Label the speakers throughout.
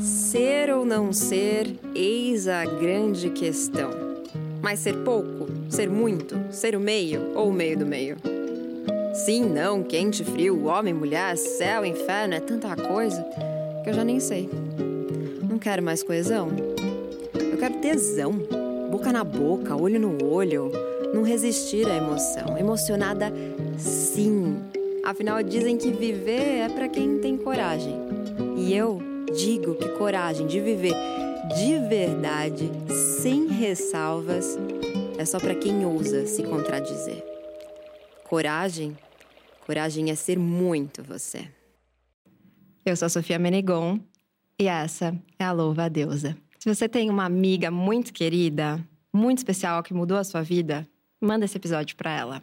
Speaker 1: Ser ou não ser, eis a grande questão. Mas ser pouco, ser muito, ser o meio ou o meio do meio? Sim, não, quente, frio, homem, mulher, céu, inferno, é tanta coisa que eu já nem sei. Não quero mais coesão. Eu quero tesão. Boca na boca, olho no olho. Não resistir à emoção. Emocionada, sim. Afinal, dizem que viver é para quem tem coragem. E eu digo que coragem de viver de verdade, sem ressalvas, é só para quem ousa se contradizer. Coragem, coragem é ser muito você. Eu sou a Sofia Menegon e essa é a Louva a Deusa. Se você tem uma amiga muito querida, muito especial que mudou a sua vida, manda esse episódio para ela.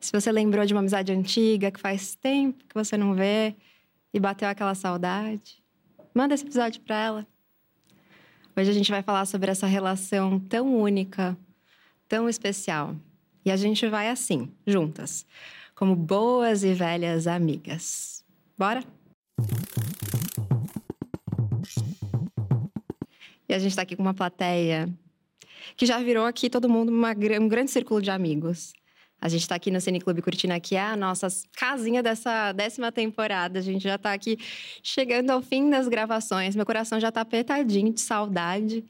Speaker 1: Se você lembrou de uma amizade antiga que faz tempo que você não vê e bateu aquela saudade, manda esse episódio para ela. Hoje a gente vai falar sobre essa relação tão única, tão especial. E a gente vai assim, juntas, como boas e velhas amigas. Bora? E a gente está aqui com uma plateia que já virou aqui todo mundo uma, um grande círculo de amigos. A gente está aqui no Cine Clube Cortina, que é a nossa casinha dessa décima temporada. A gente já está aqui chegando ao fim das gravações. Meu coração já está apertadinho de saudade.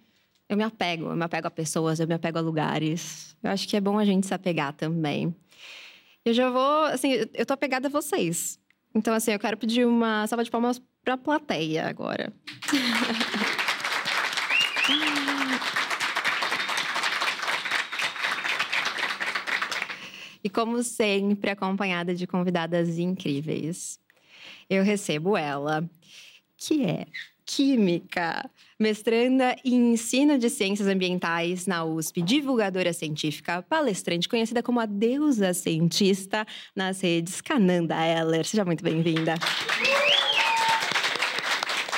Speaker 1: Eu me apego, eu me apego a pessoas, eu me apego a lugares. Eu acho que é bom a gente se apegar também. Eu já vou, assim, eu tô apegada a vocês. Então, assim, eu quero pedir uma salva de palmas para a plateia agora. e como sempre, acompanhada de convidadas incríveis. Eu recebo ela, que é química, mestranda em ensino de ciências ambientais na USP, divulgadora científica, palestrante conhecida como a deusa cientista nas redes Cananda Eller. Seja muito bem-vinda.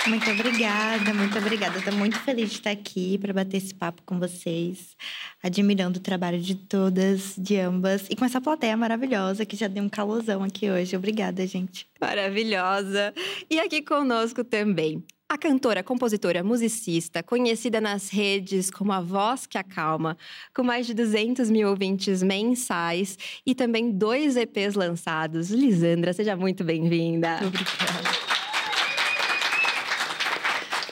Speaker 2: Muito obrigada, muito obrigada. Estou muito feliz de estar aqui para bater esse papo com vocês, admirando o trabalho de todas, de ambas, e com essa plateia maravilhosa que já deu um calorzão aqui hoje. Obrigada, gente.
Speaker 1: Maravilhosa. E aqui conosco também a cantora, compositora, musicista, conhecida nas redes como a voz que acalma, com mais de 200 mil ouvintes mensais e também dois EPs lançados. Lisandra, seja muito bem-vinda.
Speaker 3: Obrigada.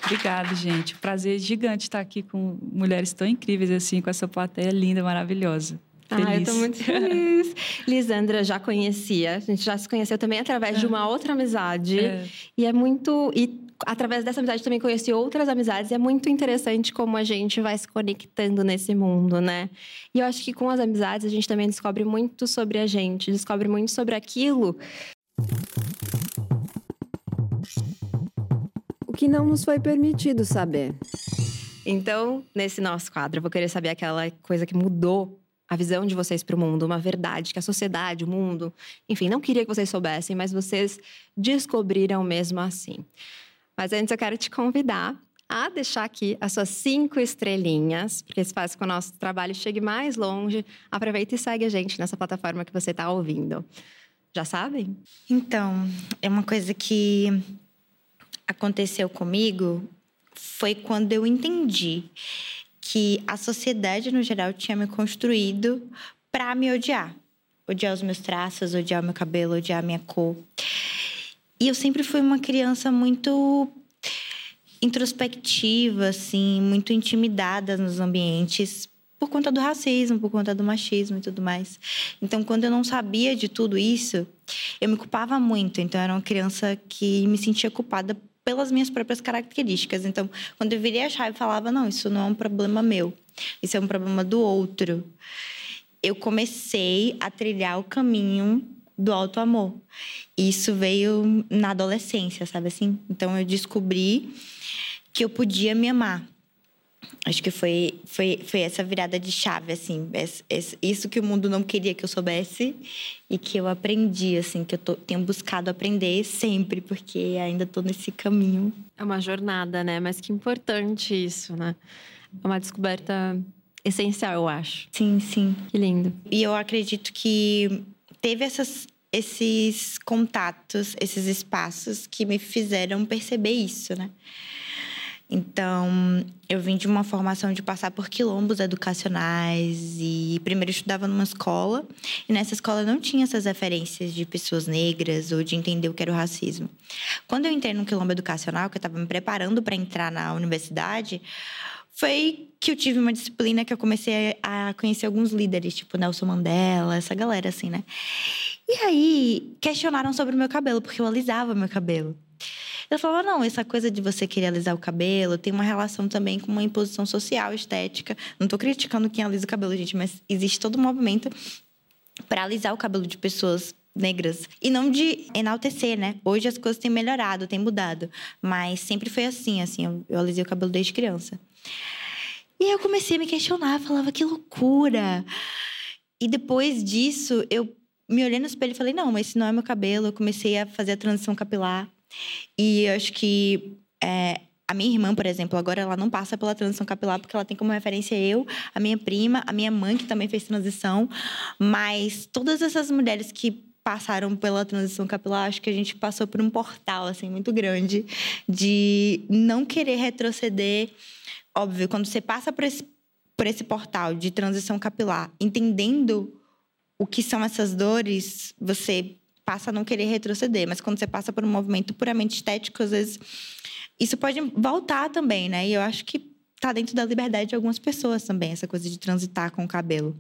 Speaker 3: Obrigada, gente. Prazer gigante estar aqui com mulheres tão incríveis assim, com essa plateia linda, maravilhosa. Feliz.
Speaker 1: Ah, eu tô muito feliz. Lisandra já conhecia, a gente já se conheceu também através é. de uma outra amizade. É. E é muito. E através dessa amizade também conheci outras amizades e é muito interessante como a gente vai se conectando nesse mundo, né? E eu acho que com as amizades a gente também descobre muito sobre a gente, descobre muito sobre aquilo que não nos foi permitido saber. Então, nesse nosso quadro, eu vou querer saber aquela coisa que mudou a visão de vocês para o mundo, uma verdade que a sociedade, o mundo, enfim, não queria que vocês soubessem, mas vocês descobriram mesmo assim. Mas antes eu quero te convidar a deixar aqui as suas cinco estrelinhas, porque isso faz com que o nosso trabalho chegue mais longe. Aproveita e segue a gente nessa plataforma que você está ouvindo. Já sabem?
Speaker 2: Então, é uma coisa que aconteceu comigo foi quando eu entendi que a sociedade no geral tinha me construído para me odiar. Odiar os meus traços, odiar o meu cabelo, odiar a minha cor. E eu sempre fui uma criança muito introspectiva, assim, muito intimidada nos ambientes por conta do racismo, por conta do machismo e tudo mais. Então, quando eu não sabia de tudo isso, eu me culpava muito. Então, eu era uma criança que me sentia culpada pelas minhas próprias características. Então, quando eu virei a chave, falava: não, isso não é um problema meu, isso é um problema do outro. Eu comecei a trilhar o caminho do alto amor. Isso veio na adolescência, sabe assim? Então eu descobri que eu podia me amar. Acho que foi, foi, foi essa virada de chave, assim. Isso que o mundo não queria que eu soubesse e que eu aprendi, assim, que eu tô, tenho buscado aprender sempre, porque ainda estou nesse caminho.
Speaker 1: É uma jornada, né? Mas que importante isso, né? É uma descoberta essencial, eu acho.
Speaker 2: Sim, sim.
Speaker 1: Que lindo.
Speaker 2: E eu acredito que teve essas esses contatos, esses espaços que me fizeram perceber isso, né? Então, eu vim de uma formação de passar por quilombos educacionais e primeiro estudava numa escola e nessa escola não tinha essas referências de pessoas negras ou de entender o que era o racismo. Quando eu entrei no quilombo educacional, que eu estava me preparando para entrar na universidade, foi que eu tive uma disciplina que eu comecei a conhecer alguns líderes, tipo Nelson Mandela, essa galera assim, né? E aí questionaram sobre o meu cabelo, porque eu alisava meu cabelo. Eu falava, não, essa coisa de você querer alisar o cabelo tem uma relação também com uma imposição social, estética. Não estou criticando quem alisa o cabelo, gente, mas existe todo um movimento para alisar o cabelo de pessoas negras. E não de enaltecer, né? Hoje as coisas têm melhorado, têm mudado. Mas sempre foi assim, assim. Eu, eu alisei o cabelo desde criança. E aí eu comecei a me questionar, falava, que loucura! E depois disso, eu me olhei no espelho e falei, não, mas esse não é meu cabelo. Eu comecei a fazer a transição capilar. E acho que é, a minha irmã, por exemplo, agora ela não passa pela transição capilar porque ela tem como referência eu, a minha prima, a minha mãe que também fez transição, mas todas essas mulheres que passaram pela transição capilar, acho que a gente passou por um portal assim muito grande de não querer retroceder. Óbvio, quando você passa por esse, por esse portal de transição capilar, entendendo o que são essas dores, você passa a não querer retroceder. Mas quando você passa por um movimento puramente estético, às vezes isso pode voltar também, né? E eu acho que tá dentro da liberdade de algumas pessoas também, essa coisa de transitar com o cabelo.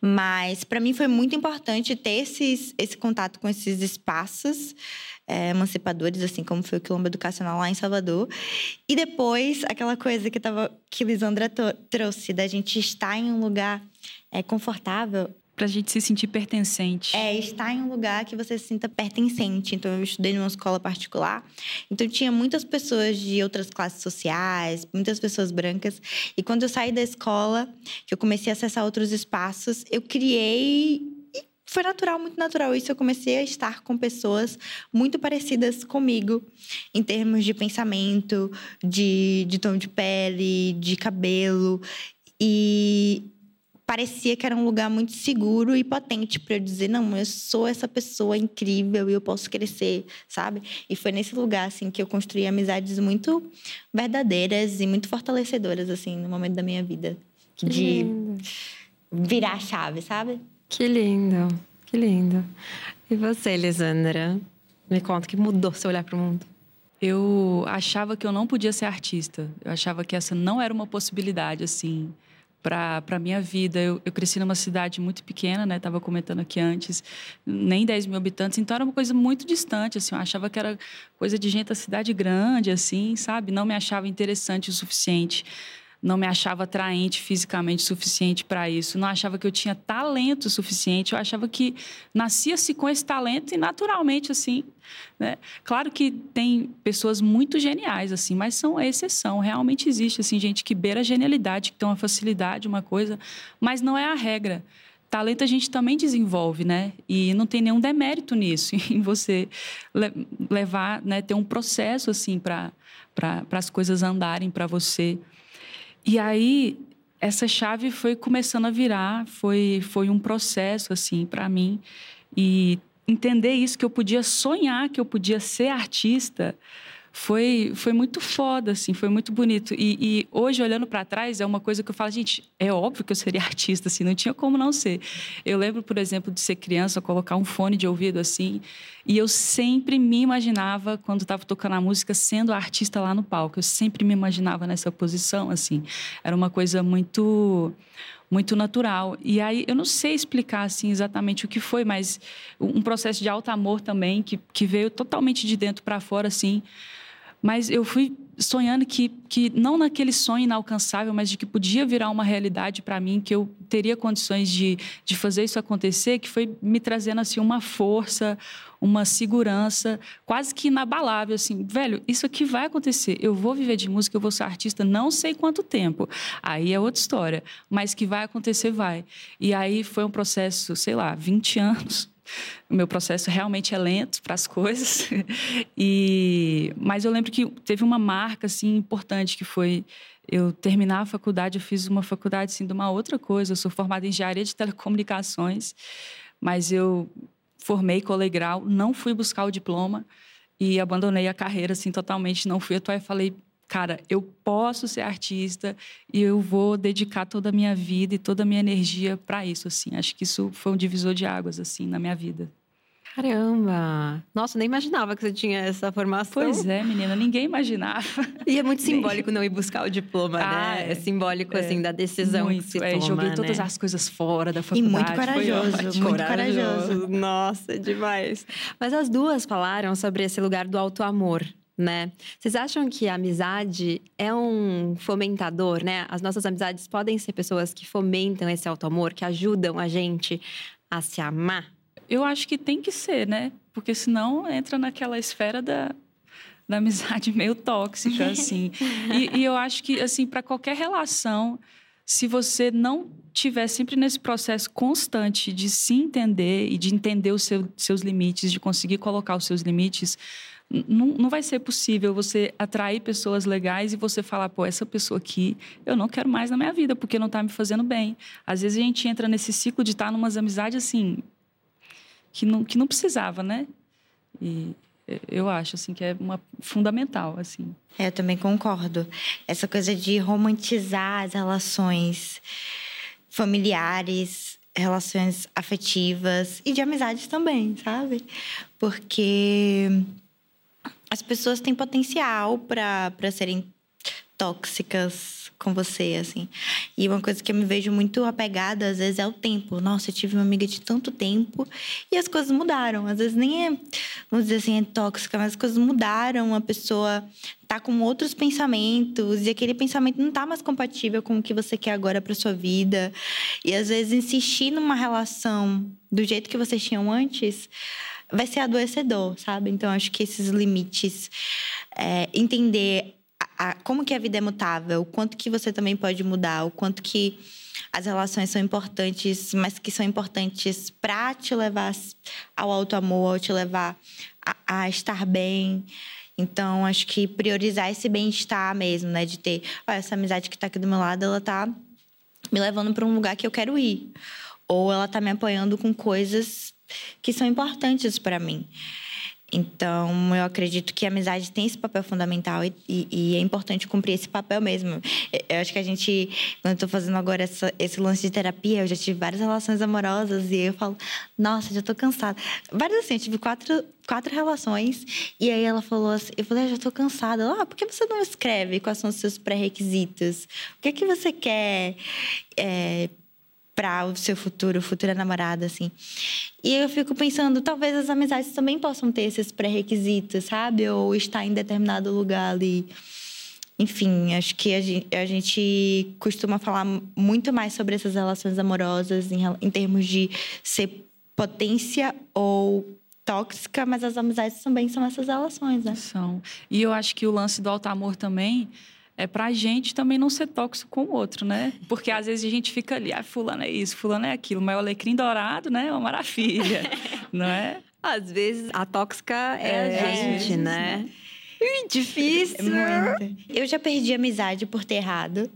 Speaker 2: Mas para mim foi muito importante ter esses, esse contato com esses espaços é, emancipadores, assim como foi o Quilombo Educacional lá em Salvador. E depois, aquela coisa que, tava, que Lisandra trouxe, da gente estar em um lugar é, confortável
Speaker 3: para a gente se sentir pertencente.
Speaker 2: É, estar em um lugar que você se sinta pertencente. Então, eu estudei numa escola particular. Então, tinha muitas pessoas de outras classes sociais, muitas pessoas brancas. E quando eu saí da escola, que eu comecei a acessar outros espaços, eu criei foi natural, muito natural isso. Eu comecei a estar com pessoas muito parecidas comigo, em termos de pensamento, de, de tom de pele, de cabelo. E parecia que era um lugar muito seguro e potente para eu dizer não eu sou essa pessoa incrível e eu posso crescer sabe? E foi nesse lugar assim que eu construí amizades muito verdadeiras e muito fortalecedoras assim no momento da minha vida. Que de lindo. virar a chave sabe?
Speaker 1: Que lindo que lindo. E você Lisandra? Me conta que mudou seu olhar para o mundo.
Speaker 3: Eu achava que eu não podia ser artista. Eu achava que essa não era uma possibilidade assim para a minha vida. Eu, eu, cresci numa cidade muito pequena, né? Estava comentando aqui antes, nem 10 mil habitantes, então era uma coisa muito distante, assim. Eu achava que era coisa de gente da cidade grande, assim, sabe? Não me achava interessante o suficiente não me achava atraente fisicamente suficiente para isso, não achava que eu tinha talento suficiente, eu achava que nascia-se com esse talento e naturalmente assim, né? Claro que tem pessoas muito geniais assim, mas são a exceção, realmente existe assim gente que beira a genialidade, que tem uma facilidade, uma coisa, mas não é a regra talento a gente também desenvolve, né? E não tem nenhum demérito nisso, em você levar, né, ter um processo assim para para as coisas andarem para você. E aí essa chave foi começando a virar, foi foi um processo assim para mim. E entender isso que eu podia sonhar, que eu podia ser artista, foi, foi muito foda, assim, foi muito bonito. E, e hoje, olhando para trás, é uma coisa que eu falo, gente, é óbvio que eu seria artista, assim, não tinha como não ser. Eu lembro, por exemplo, de ser criança, colocar um fone de ouvido assim, e eu sempre me imaginava, quando estava tocando a música, sendo artista lá no palco. Eu sempre me imaginava nessa posição, assim. Era uma coisa muito muito natural. E aí eu não sei explicar assim exatamente o que foi, mas um processo de alto amor também que, que veio totalmente de dentro para fora assim. Mas eu fui sonhando que, que não naquele sonho inalcançável, mas de que podia virar uma realidade para mim, que eu teria condições de, de fazer isso acontecer, que foi me trazendo assim uma força, uma segurança quase que inabalável, assim, velho, isso aqui vai acontecer, eu vou viver de música, eu vou ser artista, não sei quanto tempo, aí é outra história, mas que vai acontecer, vai. E aí foi um processo, sei lá, 20 anos, o meu processo realmente é lento para as coisas. e mas eu lembro que teve uma marca assim importante que foi eu terminar a faculdade, eu fiz uma faculdade assim de uma outra coisa. Eu sou formada em engenharia de telecomunicações, mas eu formei colegral, não fui buscar o diploma e abandonei a carreira assim totalmente, não fui atuar e falei, cara, eu posso ser artista e eu vou dedicar toda a minha vida e toda a minha energia para isso assim. Acho que isso foi um divisor de águas assim na minha vida.
Speaker 1: Caramba! Nossa, nem imaginava que você tinha essa formação.
Speaker 3: Pois é, menina, ninguém imaginava.
Speaker 1: E é muito simbólico não ir buscar o diploma, né? ah, né? É, é simbólico, é, assim, da decisão muito, que se é, toma,
Speaker 3: Joguei
Speaker 1: né?
Speaker 3: todas as coisas fora da faculdade.
Speaker 2: E muito corajoso, muito corajoso. corajoso.
Speaker 1: Nossa, demais. Mas as duas falaram sobre esse lugar do auto-amor, né? Vocês acham que a amizade é um fomentador, né? As nossas amizades podem ser pessoas que fomentam esse auto-amor, que ajudam a gente a se amar?
Speaker 3: Eu acho que tem que ser, né? Porque senão entra naquela esfera da, da amizade meio tóxica, assim. e, e eu acho que, assim, para qualquer relação, se você não tiver sempre nesse processo constante de se entender e de entender os seu, seus limites, de conseguir colocar os seus limites, não, não vai ser possível você atrair pessoas legais e você falar, pô, essa pessoa aqui eu não quero mais na minha vida porque não está me fazendo bem. Às vezes a gente entra nesse ciclo de estar tá numas amizades assim que não, que não precisava, né? E eu acho assim que é uma fundamental assim.
Speaker 2: É, eu também concordo. Essa coisa de romantizar as relações familiares, relações afetivas e de amizades também, sabe? Porque as pessoas têm potencial para serem tóxicas com você, assim. E uma coisa que eu me vejo muito apegada, às vezes, é o tempo. Nossa, eu tive uma amiga de tanto tempo e as coisas mudaram. Às vezes nem é, vamos dizer assim, é tóxica, mas as coisas mudaram. A pessoa tá com outros pensamentos e aquele pensamento não tá mais compatível com o que você quer agora para sua vida. E às vezes insistir numa relação do jeito que vocês tinham antes vai ser adoecedor, sabe? Então acho que esses limites, é, entender a, como que a vida é mutável, o quanto que você também pode mudar, o quanto que as relações são importantes, mas que são importantes para te levar ao alto amor, te levar a, a estar bem. Então, acho que priorizar esse bem-estar mesmo, né? De ter, olha, essa amizade que está aqui do meu lado, ela está me levando para um lugar que eu quero ir. Ou ela está me apoiando com coisas que são importantes para mim. Então, eu acredito que a amizade tem esse papel fundamental e, e, e, é importante cumprir esse papel mesmo. Eu acho que a gente, quando eu estou fazendo agora essa, esse lance de terapia, eu já tive várias relações amorosas e eu falo, nossa, já estou cansada. Várias assim, eu tive quatro, quatro relações e aí ela falou assim, eu falei, ah, já estou cansada. Ela, ah, por que você não escreve quais são os seus pré-requisitos? O que é que você quer é, para o seu futuro, futura namorada, assim. E eu fico pensando, talvez as amizades também possam ter esses pré-requisitos, sabe? Ou estar em determinado lugar ali. Enfim, acho que a gente, a gente costuma falar muito mais sobre essas relações amorosas em, em termos de ser potência ou tóxica, mas as amizades também são essas relações, né?
Speaker 3: São. E eu acho que o lance do alto amor também é para a gente também não ser tóxico com o outro, né? Porque às vezes a gente fica ali, ah, fulano é isso, fulano é aquilo, mas o alecrim dourado, né? É uma maravilha, não é?
Speaker 1: Às vezes a tóxica é, é a gente, né? né? Difícil.
Speaker 2: Muito. Eu já perdi amizade por ter errado.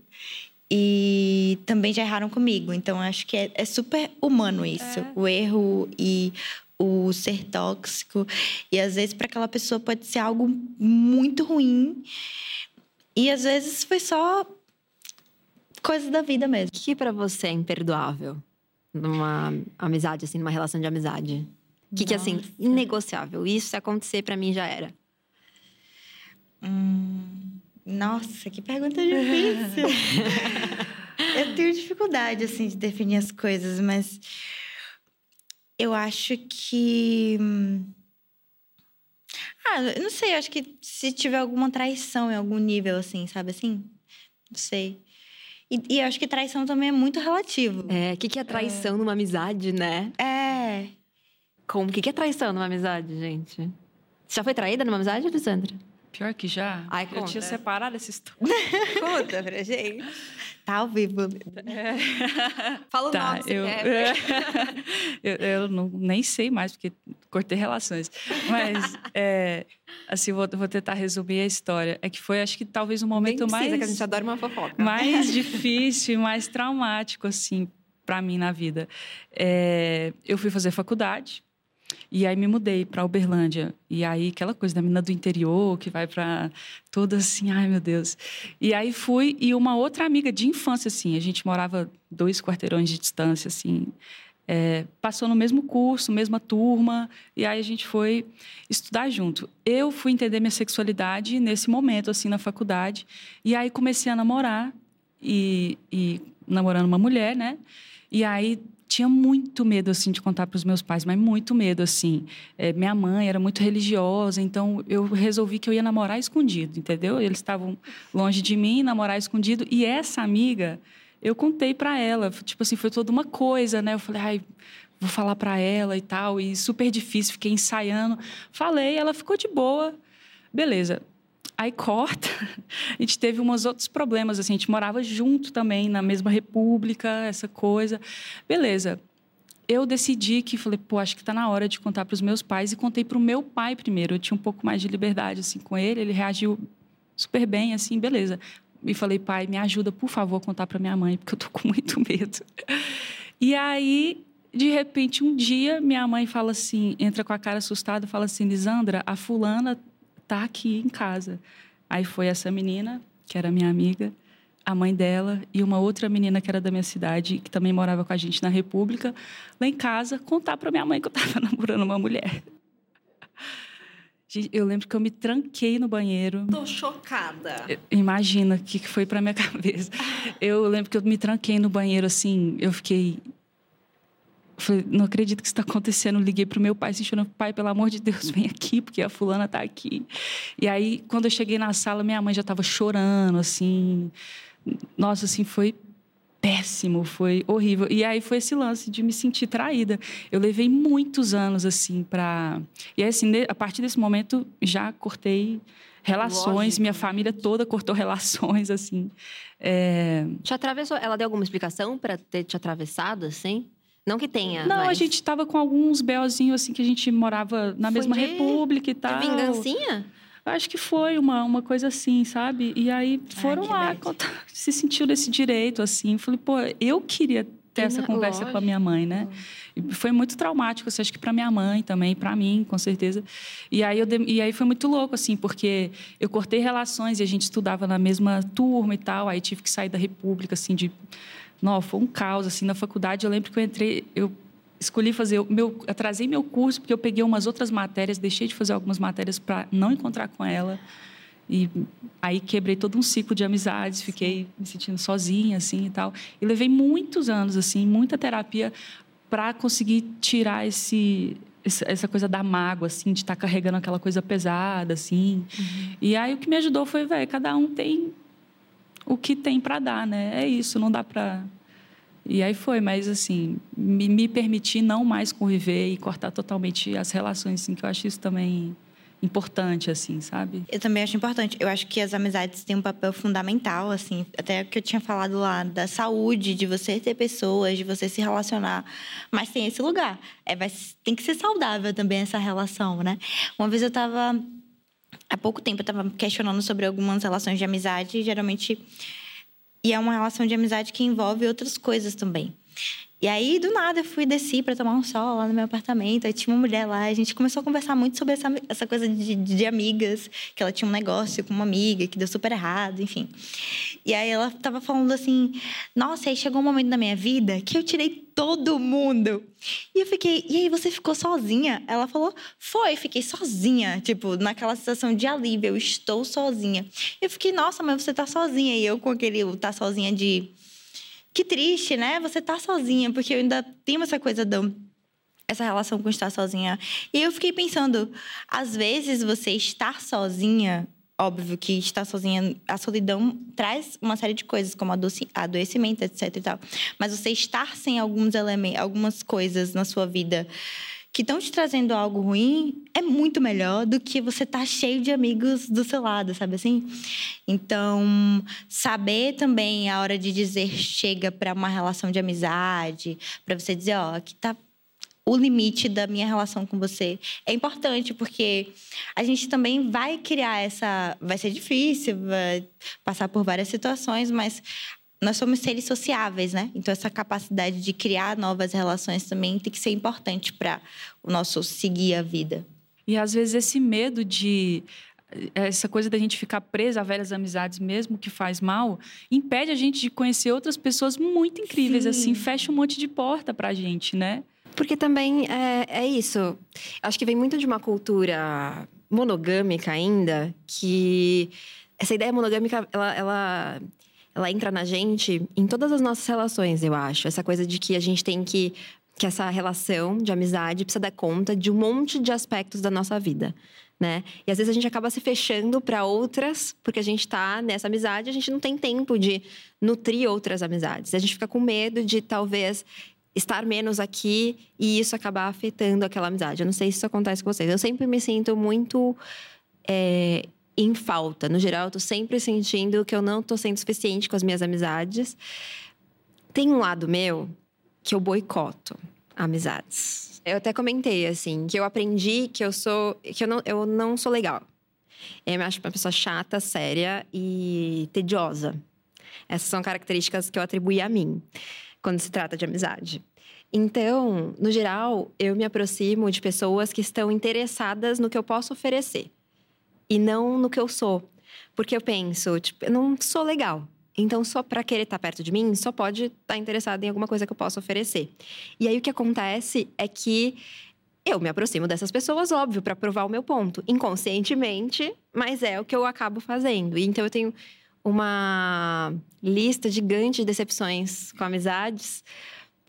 Speaker 2: E também já erraram comigo. Então, acho que é, é super humano isso. É. O erro e o ser tóxico. E às vezes, para aquela pessoa, pode ser algo muito ruim. E às vezes foi só coisas da vida mesmo.
Speaker 1: O que para você é imperdoável numa amizade, assim, numa relação de amizade? O que, que é assim, inegociável? Isso se acontecer para mim já era.
Speaker 2: Hum, nossa, que pergunta difícil. eu tenho dificuldade, assim, de definir as coisas, mas eu acho que. Hum, ah, eu não sei, acho que se tiver alguma traição em algum nível, assim, sabe assim? Não sei. E, e acho que traição também é muito relativo.
Speaker 1: É, o que, que é traição é. numa amizade, né?
Speaker 2: É.
Speaker 1: Como? O que, que é traição numa amizade, gente? Você já foi traída numa amizade, Alessandra?
Speaker 3: Pior que já.
Speaker 1: Ai,
Speaker 3: eu tinha separado essa história.
Speaker 1: conta pra gente.
Speaker 2: Tá ao vivo.
Speaker 1: É. Fala o tá, nome,
Speaker 3: eu, é. eu, eu não, nem sei mais, porque cortei relações. Mas, é, assim, vou, vou tentar resumir a história. É que foi, acho que talvez o momento
Speaker 1: precisa,
Speaker 3: mais...
Speaker 1: que a gente adora uma fofoca.
Speaker 3: Mais difícil, mais traumático, assim, para mim na vida. É, eu fui fazer faculdade E aí me mudei para Uberlândia. E aí aquela coisa da menina do interior que vai para toda assim, ai meu Deus. E aí fui e uma outra amiga de infância assim, a gente morava dois quarteirões de distância assim. É, passou no mesmo curso, mesma turma, e aí a gente foi estudar junto. Eu fui entender minha sexualidade nesse momento, assim, na faculdade, e aí comecei a namorar, e, e namorando uma mulher, né? E aí tinha muito medo assim de contar para os meus pais, mas muito medo assim. É, minha mãe era muito religiosa, então eu resolvi que eu ia namorar escondido, entendeu? Eles estavam longe de mim, namorar escondido. E essa amiga, eu contei para ela, tipo assim, foi toda uma coisa, né? Eu falei, ai, vou falar para ela e tal, e super difícil, fiquei ensaiando. Falei, ela ficou de boa. Beleza. Aí corta. A gente teve uns outros problemas, assim, a gente morava junto também, na mesma república, essa coisa. Beleza. Eu decidi que falei, pô, acho que está na hora de contar para os meus pais e contei para o meu pai primeiro. Eu tinha um pouco mais de liberdade assim com ele, ele reagiu super bem, assim, beleza. E falei, pai, me ajuda, por favor, a contar para minha mãe, porque eu tô com muito medo. E aí, de repente, um dia, minha mãe fala assim, entra com a cara assustada, fala assim, Lisandra, a fulana tá aqui em casa. Aí foi essa menina, que era minha amiga, a mãe dela e uma outra menina que era da minha cidade, que também morava com a gente na República, lá em casa, contar para minha mãe que eu estava namorando uma mulher. Eu lembro que eu me tranquei no banheiro.
Speaker 1: Tô chocada.
Speaker 3: Imagina o que foi para minha cabeça. Eu lembro que eu me tranquei no banheiro assim, eu fiquei Falei, não acredito que isso está acontecendo. Liguei para o meu pai, se chorando, pai, pelo amor de Deus, vem aqui, porque a fulana está aqui. E aí, quando eu cheguei na sala, minha mãe já estava chorando, assim. Nossa, assim, foi péssimo, foi horrível. E aí foi esse lance de me sentir traída. Eu levei muitos anos, assim, para... E aí, assim, a partir desse momento, já cortei relações, Lógico. minha família toda cortou relações, assim. É...
Speaker 1: Te atravessou? Ela deu alguma explicação para ter te atravessado, assim? Não que tenha.
Speaker 3: Não,
Speaker 1: mas...
Speaker 3: a gente estava com alguns belzinhos assim que a gente morava na foi mesma de... república e tal.
Speaker 1: De vingancinha?
Speaker 3: Acho que foi uma, uma coisa assim, sabe? E aí foram Ai, lá, se sentiu desse direito, assim. Falei, pô, eu queria ter essa conversa lógico. com a minha mãe, né? E foi muito traumático, assim, acho que para minha mãe também, para mim, com certeza. E aí eu e aí foi muito louco assim, porque eu cortei relações e a gente estudava na mesma turma e tal, aí tive que sair da república assim de não, foi um caos assim na faculdade. Eu lembro que eu entrei, eu escolhi fazer meu, atrasei meu curso porque eu peguei umas outras matérias, deixei de fazer algumas matérias para não encontrar com ela. E aí quebrei todo um ciclo de amizades, fiquei me sentindo sozinha assim e tal. E levei muitos anos assim, muita terapia para conseguir tirar esse essa coisa da mágoa, assim, de estar tá carregando aquela coisa pesada, assim. Uhum. E aí o que me ajudou foi, velho, cada um tem o que tem para dar, né? É isso, não dá para. E aí foi, mas assim, me, me permitir não mais conviver e cortar totalmente as relações, assim, que eu acho isso também importante, assim, sabe?
Speaker 2: Eu também acho importante. Eu acho que as amizades têm um papel fundamental, assim, até que eu tinha falado lá da saúde, de você ter pessoas, de você se relacionar. Mas tem esse lugar. É, vai, tem que ser saudável também essa relação, né? Uma vez eu estava há pouco tempo eu estava questionando sobre algumas relações de amizade, geralmente. E é uma relação de amizade que envolve outras coisas também. E aí, do nada, eu fui desci para tomar um sol lá no meu apartamento. Aí tinha uma mulher lá. A gente começou a conversar muito sobre essa, essa coisa de, de amigas, que ela tinha um negócio com uma amiga que deu super errado, enfim. E aí ela tava falando assim: Nossa, aí chegou um momento na minha vida que eu tirei todo mundo. E eu fiquei, e aí você ficou sozinha? Ela falou: Foi, fiquei sozinha. Tipo, naquela sensação de alívio, eu estou sozinha. Eu fiquei, nossa, mas você tá sozinha. E eu com aquele tá sozinha de que triste, né? Você tá sozinha, porque eu ainda tenho essa coisa do essa relação com estar sozinha. E eu fiquei pensando, às vezes você estar sozinha, óbvio que estar sozinha, a solidão traz uma série de coisas, como adoecimento, etc e tal. Mas você estar sem alguns elementos, algumas coisas na sua vida que estão te trazendo algo ruim é muito melhor do que você estar tá cheio de amigos do seu lado, sabe assim? Então, saber também a hora de dizer chega para uma relação de amizade, para você dizer, ó, aqui tá o limite da minha relação com você é importante porque a gente também vai criar essa vai ser difícil vai passar por várias situações mas nós somos seres sociáveis, né? Então essa capacidade de criar novas relações também tem que ser importante para o nosso seguir a vida.
Speaker 3: E às vezes esse medo de essa coisa da gente ficar presa a velhas amizades mesmo que faz mal, impede a gente de conhecer outras pessoas muito incríveis, Sim. assim, fecha um monte de porta pra gente, né?
Speaker 1: Porque também é, é isso. Acho que vem muito de uma cultura monogâmica ainda, que essa ideia monogâmica, ela, ela, ela entra na gente em todas as nossas relações, eu acho. Essa coisa de que a gente tem que que essa relação de amizade precisa dar conta de um monte de aspectos da nossa vida, né? E às vezes a gente acaba se fechando para outras, porque a gente está nessa amizade, a gente não tem tempo de nutrir outras amizades. A gente fica com medo de talvez estar menos aqui e isso acabar afetando aquela amizade. Eu não sei se isso acontece com vocês. Eu sempre me sinto muito é, em falta. No geral, eu tô sempre sentindo que eu não tô sendo suficiente com as minhas amizades. Tem um lado meu que eu boicoto amizades. Eu até comentei assim que eu aprendi que eu sou que eu não, eu não sou legal. Eu me acho uma pessoa chata, séria e tediosa. Essas são características que eu atribuí a mim quando se trata de amizade. Então, no geral, eu me aproximo de pessoas que estão interessadas no que eu posso oferecer e não no que eu sou. Porque eu penso, tipo, eu não sou legal. Então, só para querer estar tá perto de mim, só pode estar tá interessado em alguma coisa que eu possa oferecer. E aí o que acontece é que eu me aproximo dessas pessoas, óbvio, para provar o meu ponto, inconscientemente, mas é o que eu acabo fazendo. Então eu tenho uma lista gigante de decepções com amizades,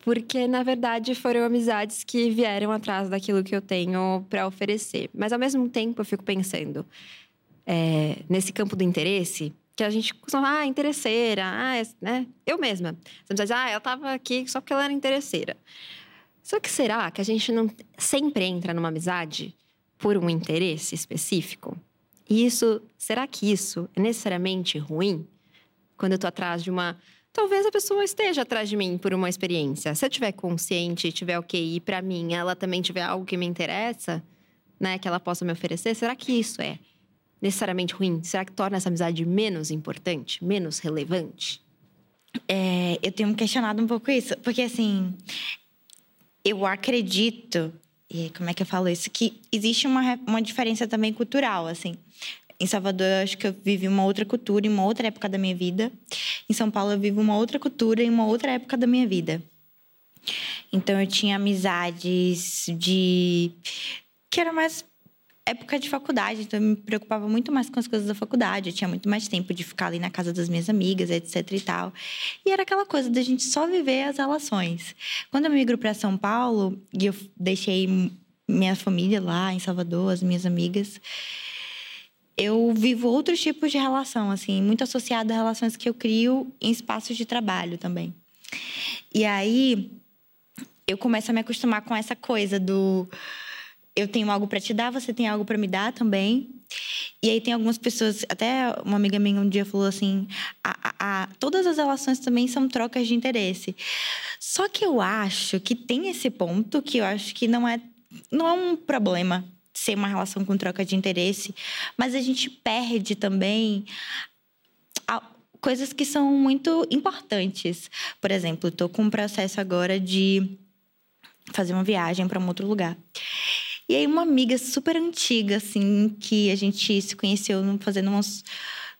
Speaker 1: porque na verdade foram amizades que vieram atrás daquilo que eu tenho para oferecer. Mas ao mesmo tempo eu fico pensando é, nesse campo do interesse que a gente costuma, ah, interesseira, ah, é, né? Eu mesma. Você diz, ah, ela estava aqui só porque ela era interesseira. Só que será que a gente não sempre entra numa amizade por um interesse específico? E isso, será que isso é necessariamente ruim? Quando eu tô atrás de uma. Talvez a pessoa esteja atrás de mim por uma experiência. Se eu tiver consciente, tiver ok, e para mim ela também tiver algo que me interessa, né, que ela possa me oferecer, será que isso é necessariamente ruim? Será que torna essa amizade menos importante, menos relevante?
Speaker 2: É, eu tenho questionado um pouco isso, porque assim, eu acredito, e como é que eu falo isso? Que existe uma, uma diferença também cultural, assim. Em Salvador, eu acho que eu vivi uma outra cultura em uma outra época da minha vida. Em São Paulo, eu vivo uma outra cultura em uma outra época da minha vida. Então, eu tinha amizades de. que eram mais época de faculdade, então eu me preocupava muito mais com as coisas da faculdade. Eu tinha muito mais tempo de ficar ali na casa das minhas amigas, etc e tal. E era aquela coisa da gente só viver as relações. Quando eu migro para São Paulo e eu deixei minha família lá em Salvador, as minhas amigas, eu vivo outros tipos de relação, assim, muito associada a relações que eu crio em espaços de trabalho também. E aí eu começo a me acostumar com essa coisa do eu tenho algo para te dar, você tem algo para me dar também. E aí tem algumas pessoas, até uma amiga minha um dia falou assim: a, a, a, todas as relações também são trocas de interesse. Só que eu acho que tem esse ponto que eu acho que não é, não é um problema ser uma relação com troca de interesse, mas a gente perde também coisas que são muito importantes. Por exemplo, estou com um processo agora de fazer uma viagem para um outro lugar. E aí, uma amiga super antiga, assim, que a gente se conheceu fazendo umas,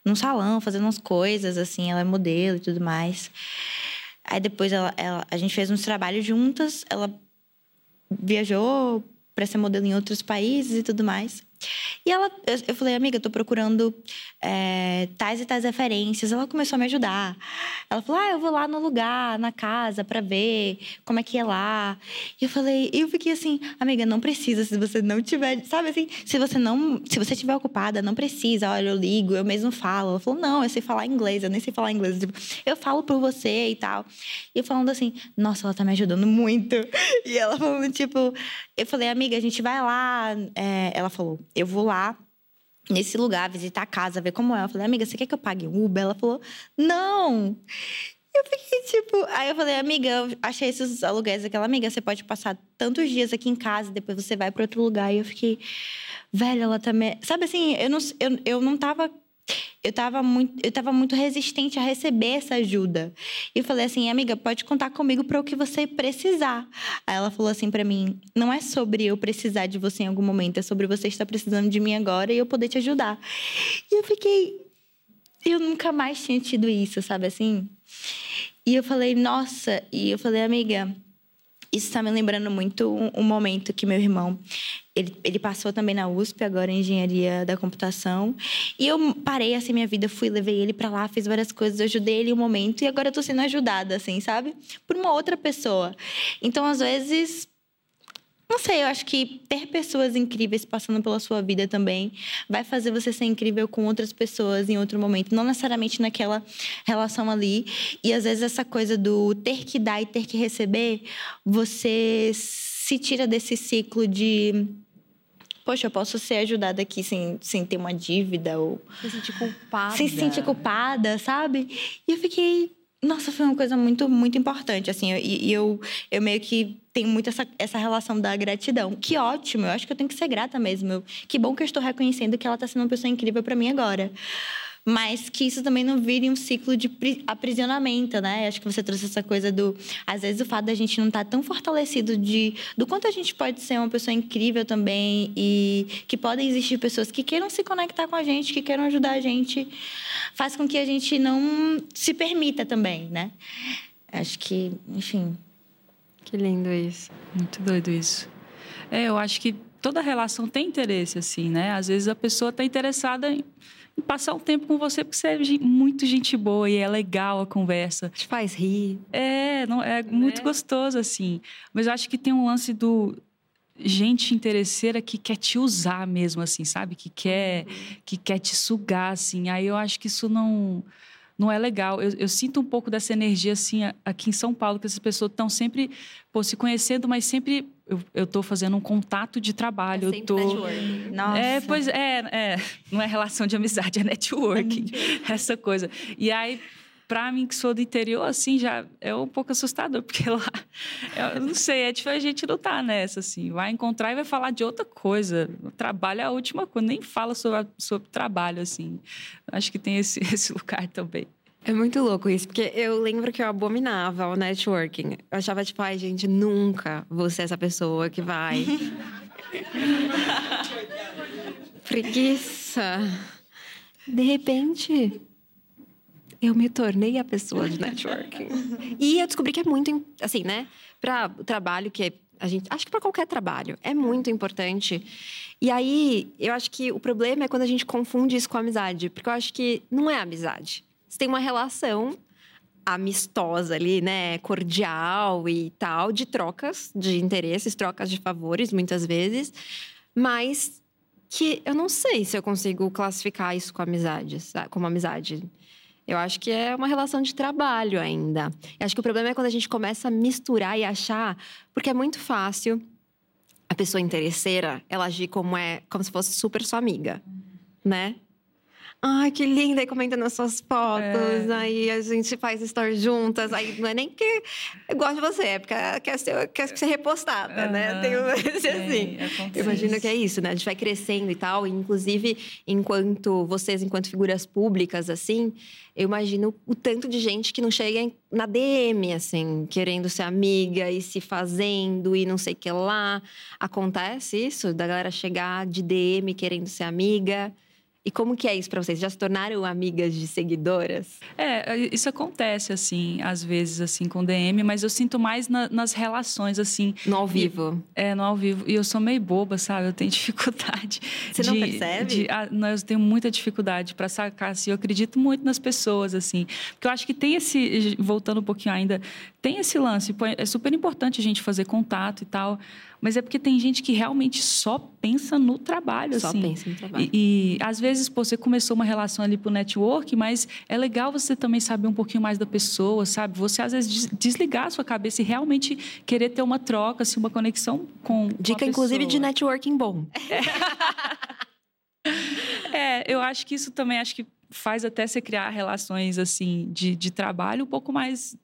Speaker 2: num salão, fazendo umas coisas, assim, ela é modelo e tudo mais. Aí depois ela, ela, a gente fez uns trabalhos juntas, ela viajou para ser modelo em outros países e tudo mais. E ela, eu falei, amiga, eu tô procurando é, tais e tais referências. Ela começou a me ajudar. Ela falou, ah, eu vou lá no lugar, na casa, para ver como é que é lá. E eu falei, e eu fiquei assim, amiga, não precisa se você não tiver, sabe assim, se você não, se você estiver ocupada, não precisa. Olha, eu ligo, eu mesmo falo. Ela falou, não, eu sei falar inglês, eu nem sei falar inglês. Tipo, eu falo por você e tal. E eu falando assim, nossa, ela tá me ajudando muito. E ela falando, tipo, eu falei, amiga, a gente vai lá. É, ela falou, eu vou lá nesse lugar, visitar a casa, ver como é. Eu falei, amiga, você quer que eu pague Uber? Ela falou, não! Eu fiquei tipo. Aí eu falei, amiga, eu achei esses aluguéis. Aquela amiga, você pode passar tantos dias aqui em casa, depois você vai para outro lugar. E eu fiquei, velho, ela também. Sabe assim, eu não, eu, eu não tava. Eu estava muito, eu tava muito resistente a receber essa ajuda. E eu falei assim, amiga, pode contar comigo para o que você precisar. Aí ela falou assim para mim, não é sobre eu precisar de você em algum momento, é sobre você estar precisando de mim agora e eu poder te ajudar. E eu fiquei, eu nunca mais tinha tido isso, sabe assim? E eu falei, nossa, e eu falei, amiga, isso está me lembrando muito um, um, momento que meu irmão ele, ele passou também na USP agora em engenharia da computação. E eu parei assim minha vida fui levei ele para lá fiz várias coisas ajudei ele um momento e agora eu tô sendo ajudada assim sabe? Por uma outra pessoa. Então às vezes não sei, eu acho que ter pessoas incríveis passando pela sua vida também vai fazer você ser incrível com outras pessoas em outro momento, não necessariamente naquela relação ali. E às vezes essa coisa do ter que dar e ter que receber, você se tira desse ciclo de poxa, eu posso ser ajudada aqui sem, sem ter uma dívida ou
Speaker 1: se sentir culpada.
Speaker 2: Se sentir culpada, sabe? E eu fiquei, nossa, foi uma coisa muito, muito importante, assim. E eu, eu meio que tenho muito essa, essa relação da gratidão. Que ótimo, eu acho que eu tenho que ser grata mesmo. Eu, que bom que eu estou reconhecendo que ela está sendo uma pessoa incrível para mim agora. Mas que isso também não vire um ciclo de aprisionamento, né? Acho que você trouxe essa coisa do. Às vezes, o fato da gente não estar tá tão fortalecido de, do quanto a gente pode ser uma pessoa incrível também e que podem existir pessoas que queiram se conectar com a gente, que queiram ajudar a gente, faz com que a gente não se permita também, né? Acho que, enfim.
Speaker 1: Que lindo isso.
Speaker 3: Muito doido isso. É, eu acho que toda relação tem interesse, assim, né? Às vezes a pessoa está interessada em passar um tempo com você porque você é muito gente boa e é legal a conversa.
Speaker 1: Te faz rir.
Speaker 3: É, não, é muito é. gostoso, assim. Mas eu acho que tem um lance do gente interesseira que quer te usar mesmo, assim, sabe? Que quer, que quer te sugar, assim. Aí eu acho que isso não não é legal. Eu, eu, sinto um pouco dessa energia assim aqui em São Paulo, que essas pessoas estão sempre pô, se conhecendo, mas sempre eu estou fazendo um contato de trabalho.
Speaker 1: É
Speaker 3: eu tô...
Speaker 1: networking.
Speaker 3: Nossa. É, pois é, é, não é relação de amizade, é networking. É essa coisa. E aí para mim que sou do interior, assim, já é um pouco assustador, porque lá, eu não sei, é difícil a gente não tá nessa, assim, vai encontrar e vai falar de outra coisa. O trabalho é a última coisa, nem fala sobre, sobre trabalho, assim. Acho que tem esse, esse lugar também.
Speaker 1: É muito louco isso, porque eu lembro que eu abominava o networking. Eu achava, tipo, ai, gente, nunca vou ser essa pessoa que vai. Preguiça. De repente, eu me tornei a pessoa de networking. e eu descobri que é muito, assim, né? Para o trabalho que a gente, acho que para qualquer trabalho, é muito importante. E aí, eu acho que o problema é quando a gente confunde isso com amizade, porque eu acho que não é amizade. Você tem uma relação amistosa ali, né, cordial e tal, de trocas de interesses, trocas de favores, muitas vezes, mas que eu não sei se eu consigo classificar isso como amizade, como amizade. Eu acho que é uma relação de trabalho ainda. Eu acho que o problema é quando a gente começa a misturar e achar, porque é muito fácil a pessoa interesseira, ela agir como é, como se fosse super sua amiga, né? Ai, que linda! Aí comenta nas suas fotos, é. aí a gente faz stories juntas. Aí não é nem que eu gosto de você, é porque quer ser, quer ser repostada, uhum. né? Tem esse assim. Eu imagino que é isso, né? A gente vai crescendo e tal. E, inclusive, enquanto vocês, enquanto figuras públicas, assim, eu imagino o tanto de gente que não chega na DM, assim, querendo ser amiga e se fazendo e não sei o que lá. Acontece isso? Da galera chegar de DM querendo ser amiga? E como que é isso para vocês? Já se tornaram amigas de seguidoras?
Speaker 3: É, isso acontece, assim, às vezes, assim, com DM, mas eu sinto mais na, nas relações, assim.
Speaker 1: No ao vivo?
Speaker 3: E, é, no ao vivo. E eu sou meio boba, sabe? Eu tenho dificuldade.
Speaker 1: Você
Speaker 3: de,
Speaker 1: não percebe?
Speaker 3: De, ah, não, eu tenho muita dificuldade para sacar, assim. Eu acredito muito nas pessoas, assim. Porque eu acho que tem esse. Voltando um pouquinho ainda, tem esse lance. É super importante a gente fazer contato e tal. Mas é porque tem gente que realmente só pensa no trabalho,
Speaker 1: só
Speaker 3: assim.
Speaker 1: Pensa no trabalho.
Speaker 3: E, e, às vezes, pô, você começou uma relação ali pro network, mas é legal você também saber um pouquinho mais da pessoa, sabe? Você, às vezes, desligar a sua cabeça e realmente querer ter uma troca, assim, uma conexão com
Speaker 1: Dica,
Speaker 3: com
Speaker 1: inclusive, de networking bom.
Speaker 3: É. É, eu acho que isso também acho que faz até você criar relações assim de, de trabalho um pouco mais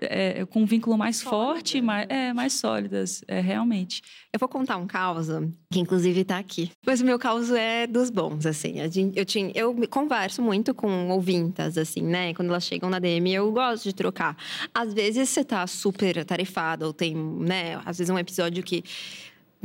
Speaker 3: é, com um vínculo mais Sólida. forte, mais, é, mais sólidas, é, realmente.
Speaker 1: Eu vou contar um caos que inclusive está aqui. Mas o meu caos é dos bons, assim. Eu, tinha, eu converso muito com ouvintas, assim, né? Quando elas chegam na DM, eu gosto de trocar. Às vezes você tá super atarefada, ou tem, né? Às vezes um episódio que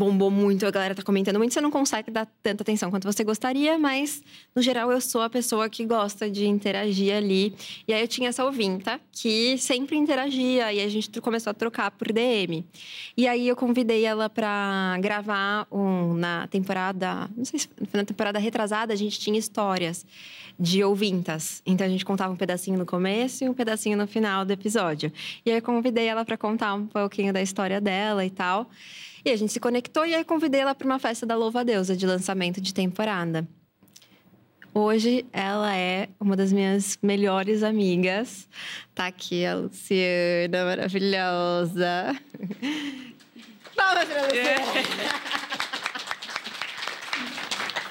Speaker 1: bombou muito, a galera tá comentando muito, você não consegue dar tanta atenção quanto você gostaria, mas no geral eu sou a pessoa que gosta de interagir ali. E aí eu tinha essa ouvinta que sempre interagia e a gente começou a trocar por DM. E aí eu convidei ela para gravar um, na temporada, não sei se na temporada retrasada, a gente tinha histórias de ouvintas. Então a gente contava um pedacinho no começo e um pedacinho no final do episódio. E aí eu convidei ela para contar um pouquinho da história dela e tal. E a gente se conectou e aí convidei ela para uma festa da Louva Deusa de lançamento de temporada. Hoje ela é uma das minhas melhores amigas. Tá aqui a Luciana, maravilhosa. Palmas pra Luciana!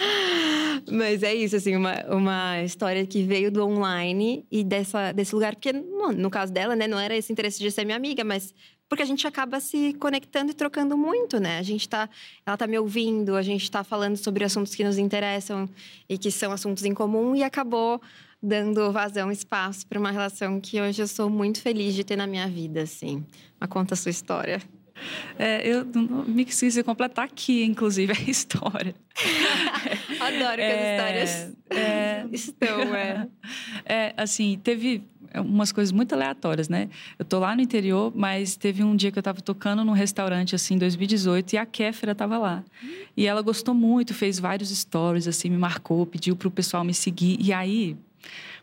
Speaker 1: Mas é isso, assim, uma, uma história que veio do online e dessa, desse lugar, porque no, no caso dela, né, não era esse interesse de ser minha amiga, mas porque a gente acaba se conectando e trocando muito, né? A gente tá, ela tá me ouvindo, a gente tá falando sobre assuntos que nos interessam e que são assuntos em comum e acabou dando vazão, espaço para uma relação que hoje eu sou muito feliz de ter na minha vida, assim. Mas conta a sua história.
Speaker 3: É, eu me de completar aqui, inclusive, a história.
Speaker 1: Adoro que é, as histórias é, estão, é.
Speaker 3: é. Assim, teve umas coisas muito aleatórias, né? Eu tô lá no interior, mas teve um dia que eu estava tocando num restaurante, assim, em 2018, e a Kéfera estava lá. E ela gostou muito, fez vários stories, assim, me marcou, pediu para o pessoal me seguir. E aí,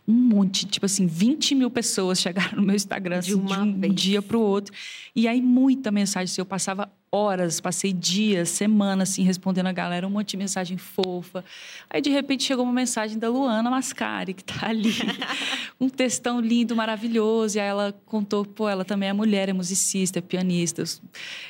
Speaker 3: um monte, tipo assim, 20 mil pessoas chegaram no meu Instagram de, assim, de um vez. dia para o outro. E aí, muita mensagem. Assim, eu passava horas, passei dias, semanas, assim, respondendo a galera, um monte de mensagem fofa. Aí, de repente, chegou uma mensagem da Luana Mascari, que tá ali. um textão lindo, maravilhoso. E aí ela contou, pô, ela também é mulher, é musicista, é pianista.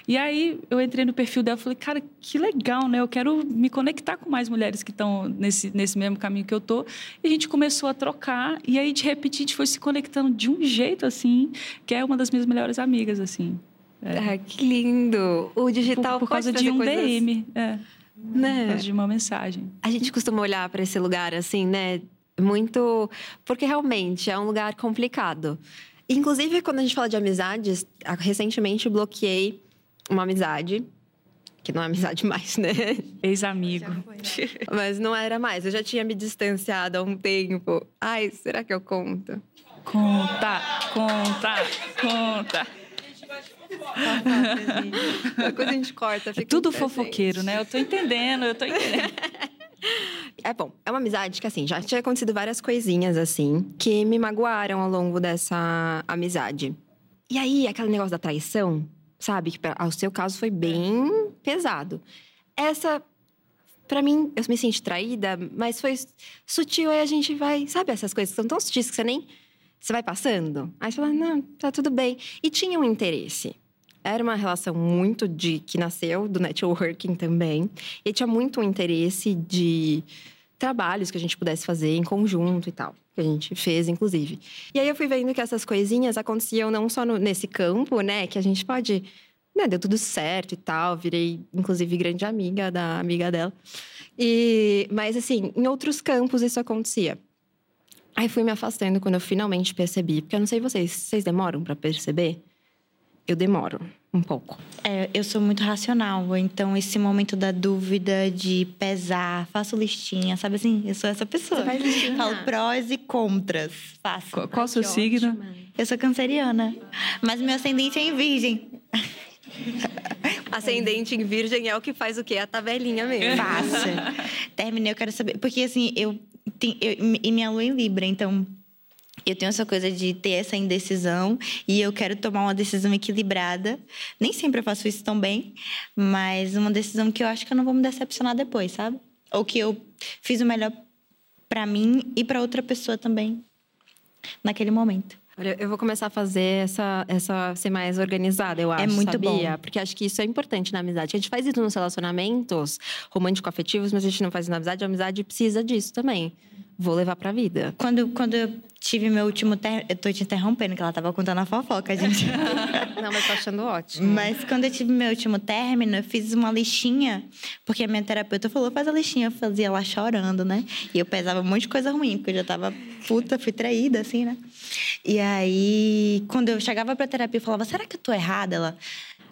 Speaker 3: E aí, eu entrei no perfil dela e falei, cara, que legal, né? Eu quero me conectar com mais mulheres que estão nesse, nesse mesmo caminho que eu tô. E a gente começou a trocar. E aí, de repente, a gente foi se conectando de um jeito, assim, que é uma das minhas melhores amigas, assim.
Speaker 1: É. Ah, que lindo! O digital
Speaker 3: por, por causa de um coisas... DM, é. Né? Por causa de uma mensagem.
Speaker 1: A gente costuma olhar para esse lugar assim, né? Muito. Porque realmente é um lugar complicado. Inclusive, quando a gente fala de amizades, recentemente bloqueei uma amizade. Que não é amizade mais, né?
Speaker 3: Ex-amigo.
Speaker 1: Mas não era mais. Eu já tinha me distanciado há um tempo. Ai, será que eu conto?
Speaker 3: Conta, conta, conta.
Speaker 1: Depois a gente corta.
Speaker 3: É tudo fofoqueiro, né? Eu tô entendendo, eu tô entendendo.
Speaker 1: É bom, é uma amizade que, assim, já tinha acontecido várias coisinhas, assim, que me magoaram ao longo dessa amizade. E aí, aquele negócio da traição, sabe? Que o seu caso foi bem pesado. Essa, para mim, eu me senti traída, mas foi sutil, aí a gente vai. Sabe essas coisas que são tão sutis que você nem você vai passando? Aí você fala, não, tá tudo bem. E tinha um interesse. Era uma relação muito de que nasceu do networking também. E tinha muito interesse de trabalhos que a gente pudesse fazer em conjunto e tal. Que a gente fez, inclusive. E aí eu fui vendo que essas coisinhas aconteciam não só no, nesse campo, né? Que a gente pode. Né, deu tudo certo e tal. Virei, inclusive, grande amiga da amiga dela. E, mas, assim, em outros campos isso acontecia. Aí fui me afastando quando eu finalmente percebi. Porque eu não sei vocês, vocês demoram para perceber? Eu demoro um pouco.
Speaker 2: É, eu sou muito racional, então esse momento da dúvida, de pesar, faço listinha, sabe assim? Eu sou essa pessoa. Você Falo prós e contras. Faço.
Speaker 3: Qual, qual o seu signo? Ótima.
Speaker 2: Eu sou canceriana, mas meu ascendente é em virgem.
Speaker 1: Ascendente em virgem é o que faz o quê? A tabelinha mesmo.
Speaker 2: Fácil. Terminei, eu quero saber. Porque assim, eu tem, eu, e minha lua em Libra, então eu tenho essa coisa de ter essa indecisão e eu quero tomar uma decisão equilibrada. Nem sempre eu faço isso tão bem, mas uma decisão que eu acho que eu não vou me decepcionar depois, sabe? Ou que eu fiz o melhor para mim e para outra pessoa também naquele momento.
Speaker 1: Olha, eu vou começar a fazer essa, essa ser mais organizada, eu acho.
Speaker 2: É muito
Speaker 1: sabia?
Speaker 2: bom.
Speaker 1: Porque acho que isso é importante na amizade. A gente faz isso nos relacionamentos romântico-afetivos, mas a gente não faz isso na amizade. A amizade precisa disso também. Vou levar pra vida.
Speaker 2: Quando, quando eu tive meu último término. Eu tô te interrompendo, que ela tava contando a fofoca, gente.
Speaker 1: Não, mas tô achando ótimo.
Speaker 2: Mas quando eu tive meu último término, eu fiz uma listinha, porque a minha terapeuta falou, faz a listinha, eu fazia lá chorando, né? E eu pesava um monte de coisa ruim, porque eu já tava puta, fui traída, assim, né? E aí, quando eu chegava pra terapia, eu falava, será que eu tô errada? Ela,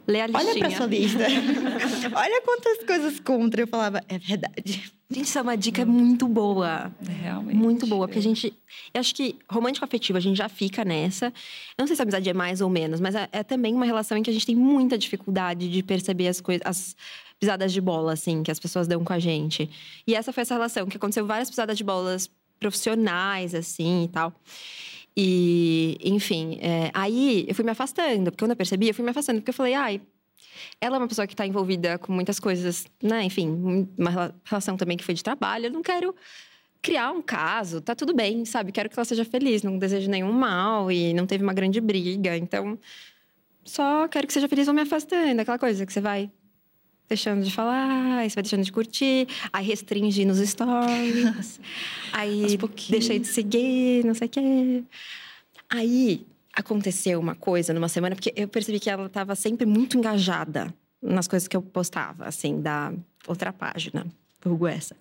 Speaker 1: Lê a listinha.
Speaker 2: olha pra sua lista. olha quantas coisas contra. Eu falava, é verdade.
Speaker 1: Gente, isso é uma dica muito boa.
Speaker 3: Realmente.
Speaker 1: Muito boa, porque a gente. Eu acho que romântico-afetivo, a gente já fica nessa. Eu não sei se a amizade é mais ou menos, mas é, é também uma relação em que a gente tem muita dificuldade de perceber as coisas, as pisadas de bola, assim, que as pessoas dão com a gente. E essa foi essa relação, que aconteceu várias pisadas de bolas profissionais, assim e tal. E, enfim, é, aí eu fui me afastando, porque quando eu percebi, eu fui me afastando, porque eu falei, ai, ela é uma pessoa que está envolvida com muitas coisas, né? Enfim, uma rela- relação também que foi de trabalho. Eu não quero criar um caso, tá tudo bem, sabe? Quero que ela seja feliz, não desejo nenhum mal e não teve uma grande briga. Então, só quero que seja feliz, vou me afastando. Aquela coisa que você vai deixando de falar, aí você vai deixando de curtir, aí restringe nos stories, aí deixei de seguir, não sei o quê. Aí aconteceu uma coisa numa semana, porque eu percebi que ela estava sempre muito engajada nas coisas que eu postava, assim, da outra página, vulgo essa.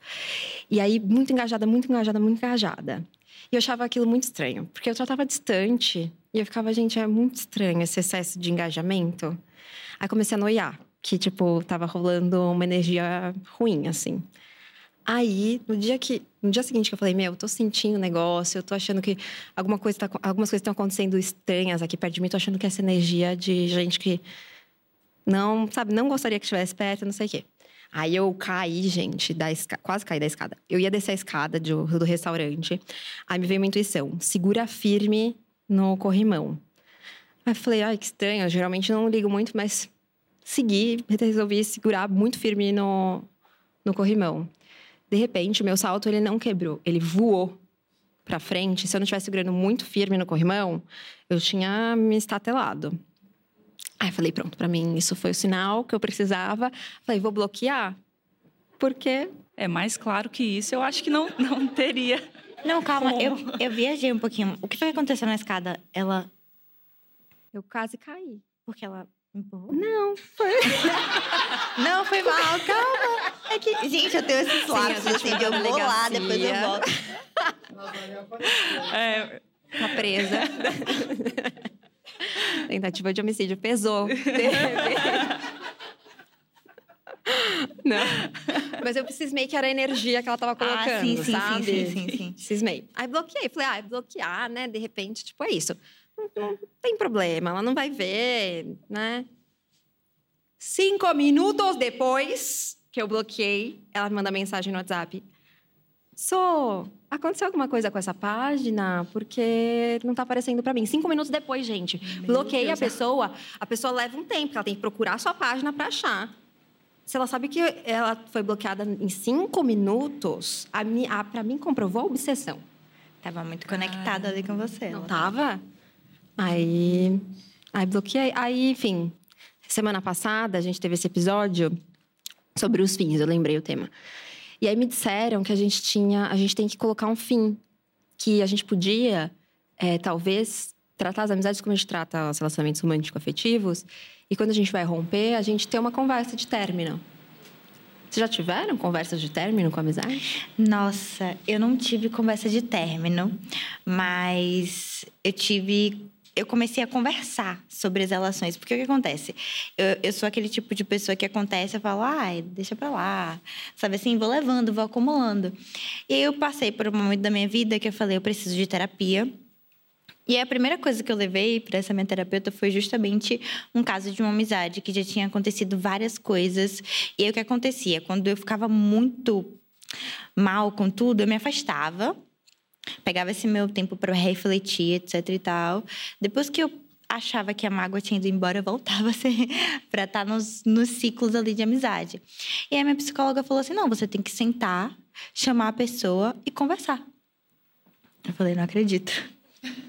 Speaker 1: E aí, muito engajada, muito engajada, muito engajada. E eu achava aquilo muito estranho, porque eu tratava distante. E eu ficava, gente, é muito estranho esse excesso de engajamento. Aí comecei a noiar, que, tipo, tava rolando uma energia ruim, assim. Aí, no dia que. No dia seguinte que eu falei, meu, eu tô sentindo o negócio, eu tô achando que alguma coisa tá, algumas coisas estão acontecendo estranhas aqui perto de mim, tô achando que essa energia de gente que não, sabe, não gostaria que estivesse perto, não sei o quê. Aí eu caí, gente, da esca... quase caí da escada. Eu ia descer a escada do, do restaurante. Aí me veio uma intuição: segura firme no corrimão. Aí eu falei, ai, que estranho, eu geralmente não ligo muito, mas segui, resolvi segurar muito firme no, no corrimão. De repente, o meu salto ele não quebrou, ele voou para frente. Se eu não estivesse segurando muito firme no corrimão, eu tinha me estatelado. Aí eu falei, pronto, para mim isso foi o sinal que eu precisava. Falei, vou bloquear, porque
Speaker 3: É mais claro que isso, eu acho que não, não teria.
Speaker 2: Não, calma,
Speaker 3: Como?
Speaker 2: eu, eu viajei um pouquinho. O que foi que aconteceu na escada? Ela.
Speaker 1: eu quase caí.
Speaker 2: Porque ela empurrou?
Speaker 1: Não, foi.
Speaker 2: Não, foi mal, calma. É que, gente, eu tenho esses lápis, assim, de eu vou lá, depois eu volto.
Speaker 3: É,
Speaker 1: Tá presa. Tentativa de homicídio pesou. Não. Mas eu cismei que era a energia que ela tava colocando,
Speaker 2: Ah, sim, sim, sim,
Speaker 1: sabe?
Speaker 2: sim, sim, sim.
Speaker 1: Cismei. Aí bloqueei. Falei, ah, é bloquear, né? De repente, tipo, é isso. Não, não tem problema, ela não vai ver, né? Cinco minutos depois que eu bloqueei, ela me manda mensagem no WhatsApp. Sou, aconteceu alguma coisa com essa página? Porque não tá aparecendo pra mim. Cinco minutos depois, gente. bloqueei a pessoa, a pessoa leva um tempo, ela tem que procurar a sua página pra achar. Se ela sabe que ela foi bloqueada em cinco minutos, a, a, pra mim comprovou a obsessão.
Speaker 2: Tava muito conectada ali com você.
Speaker 1: Não
Speaker 2: ela.
Speaker 1: tava? Aí, aí bloqueei. Aí, enfim, semana passada a gente teve esse episódio sobre os fins, eu lembrei o tema. E aí me disseram que a gente tinha, a gente tem que colocar um fim, que a gente podia, é, talvez, tratar as amizades como a gente trata os relacionamentos romântico-afetivos, e quando a gente vai romper, a gente ter uma conversa de término. Vocês já tiveram conversas de término com amizade?
Speaker 2: Nossa, eu não tive conversa de término, mas eu tive. Eu comecei a conversar sobre as relações. Porque o que acontece? Eu, eu sou aquele tipo de pessoa que acontece, eu falo, ai, deixa pra lá. Sabe assim, vou levando, vou acumulando. E aí eu passei por um momento da minha vida que eu falei, eu preciso de terapia. E a primeira coisa que eu levei para essa minha terapeuta foi justamente um caso de uma amizade que já tinha acontecido várias coisas. E aí o que acontecia? Quando eu ficava muito mal com tudo, eu me afastava. Pegava esse meu tempo para refletir, etc e tal. Depois que eu achava que a mágoa tinha ido embora, eu voltava assim, para estar nos, nos ciclos ali de amizade. E aí a minha psicóloga falou assim: não, você tem que sentar, chamar a pessoa e conversar. Eu falei, não acredito.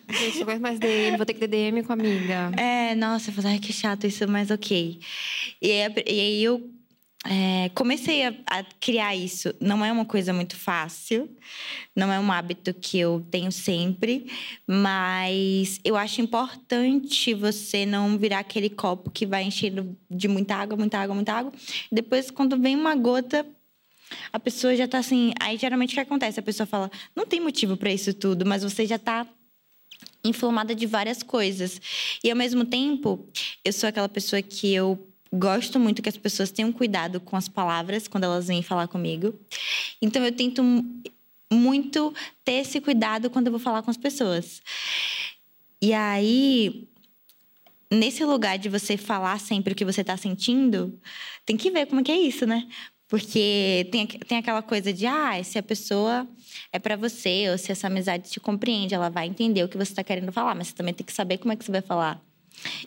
Speaker 1: Gente, não mais DM, vou ter que ter DM com a amiga.
Speaker 2: É, nossa, eu falei, ai, que chato isso, mas ok. E aí, e aí eu é, comecei a, a, criar isso. Não é uma coisa muito fácil, não é um hábito que eu tenho sempre, mas eu acho importante você não virar aquele copo que vai enchendo de muita água, muita água, muita água. Depois, quando vem uma gota, a pessoa já tá assim. Aí geralmente o que acontece? A pessoa fala: não tem motivo para isso tudo, mas você já tá inflamada de várias coisas. E ao mesmo tempo, eu sou aquela pessoa que eu gosto muito que as pessoas tenham cuidado com as palavras quando elas vêm falar comigo. Então eu tento muito ter esse cuidado quando eu vou falar com as pessoas. E aí, nesse lugar de você falar sempre o que você está sentindo, tem que ver como é que é isso, né? Porque tem, tem aquela coisa de, ah, se a pessoa é para você, ou se essa amizade te compreende, ela vai entender o que você está querendo falar, mas você também tem que saber como é que você vai falar.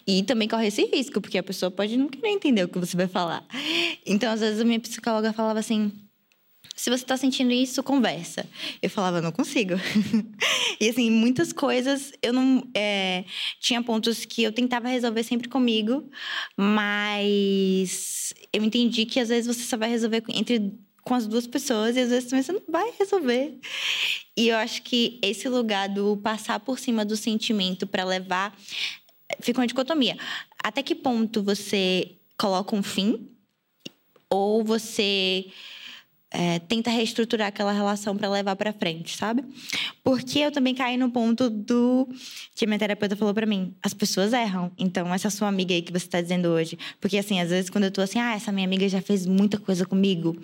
Speaker 2: E também corre esse risco, porque a pessoa pode não querer entender o que você vai falar. Então, às vezes, a minha psicóloga falava assim: se você está sentindo isso, conversa. Eu falava, não consigo. e assim, muitas coisas eu não. É, tinha pontos que eu tentava resolver sempre comigo, mas eu entendi que às vezes você só vai resolver entre com as duas pessoas e às vezes também você não vai resolver. E eu acho que esse lugar do passar por cima do sentimento para levar fica uma dicotomia. Até que ponto você coloca um fim ou você é, tenta reestruturar aquela relação para levar para frente, sabe? Porque eu também caí no ponto do que minha terapeuta falou para mim: as pessoas erram. Então, essa sua amiga aí que você está dizendo hoje, porque assim, às vezes quando eu tô assim, ah, essa minha amiga já fez muita coisa comigo.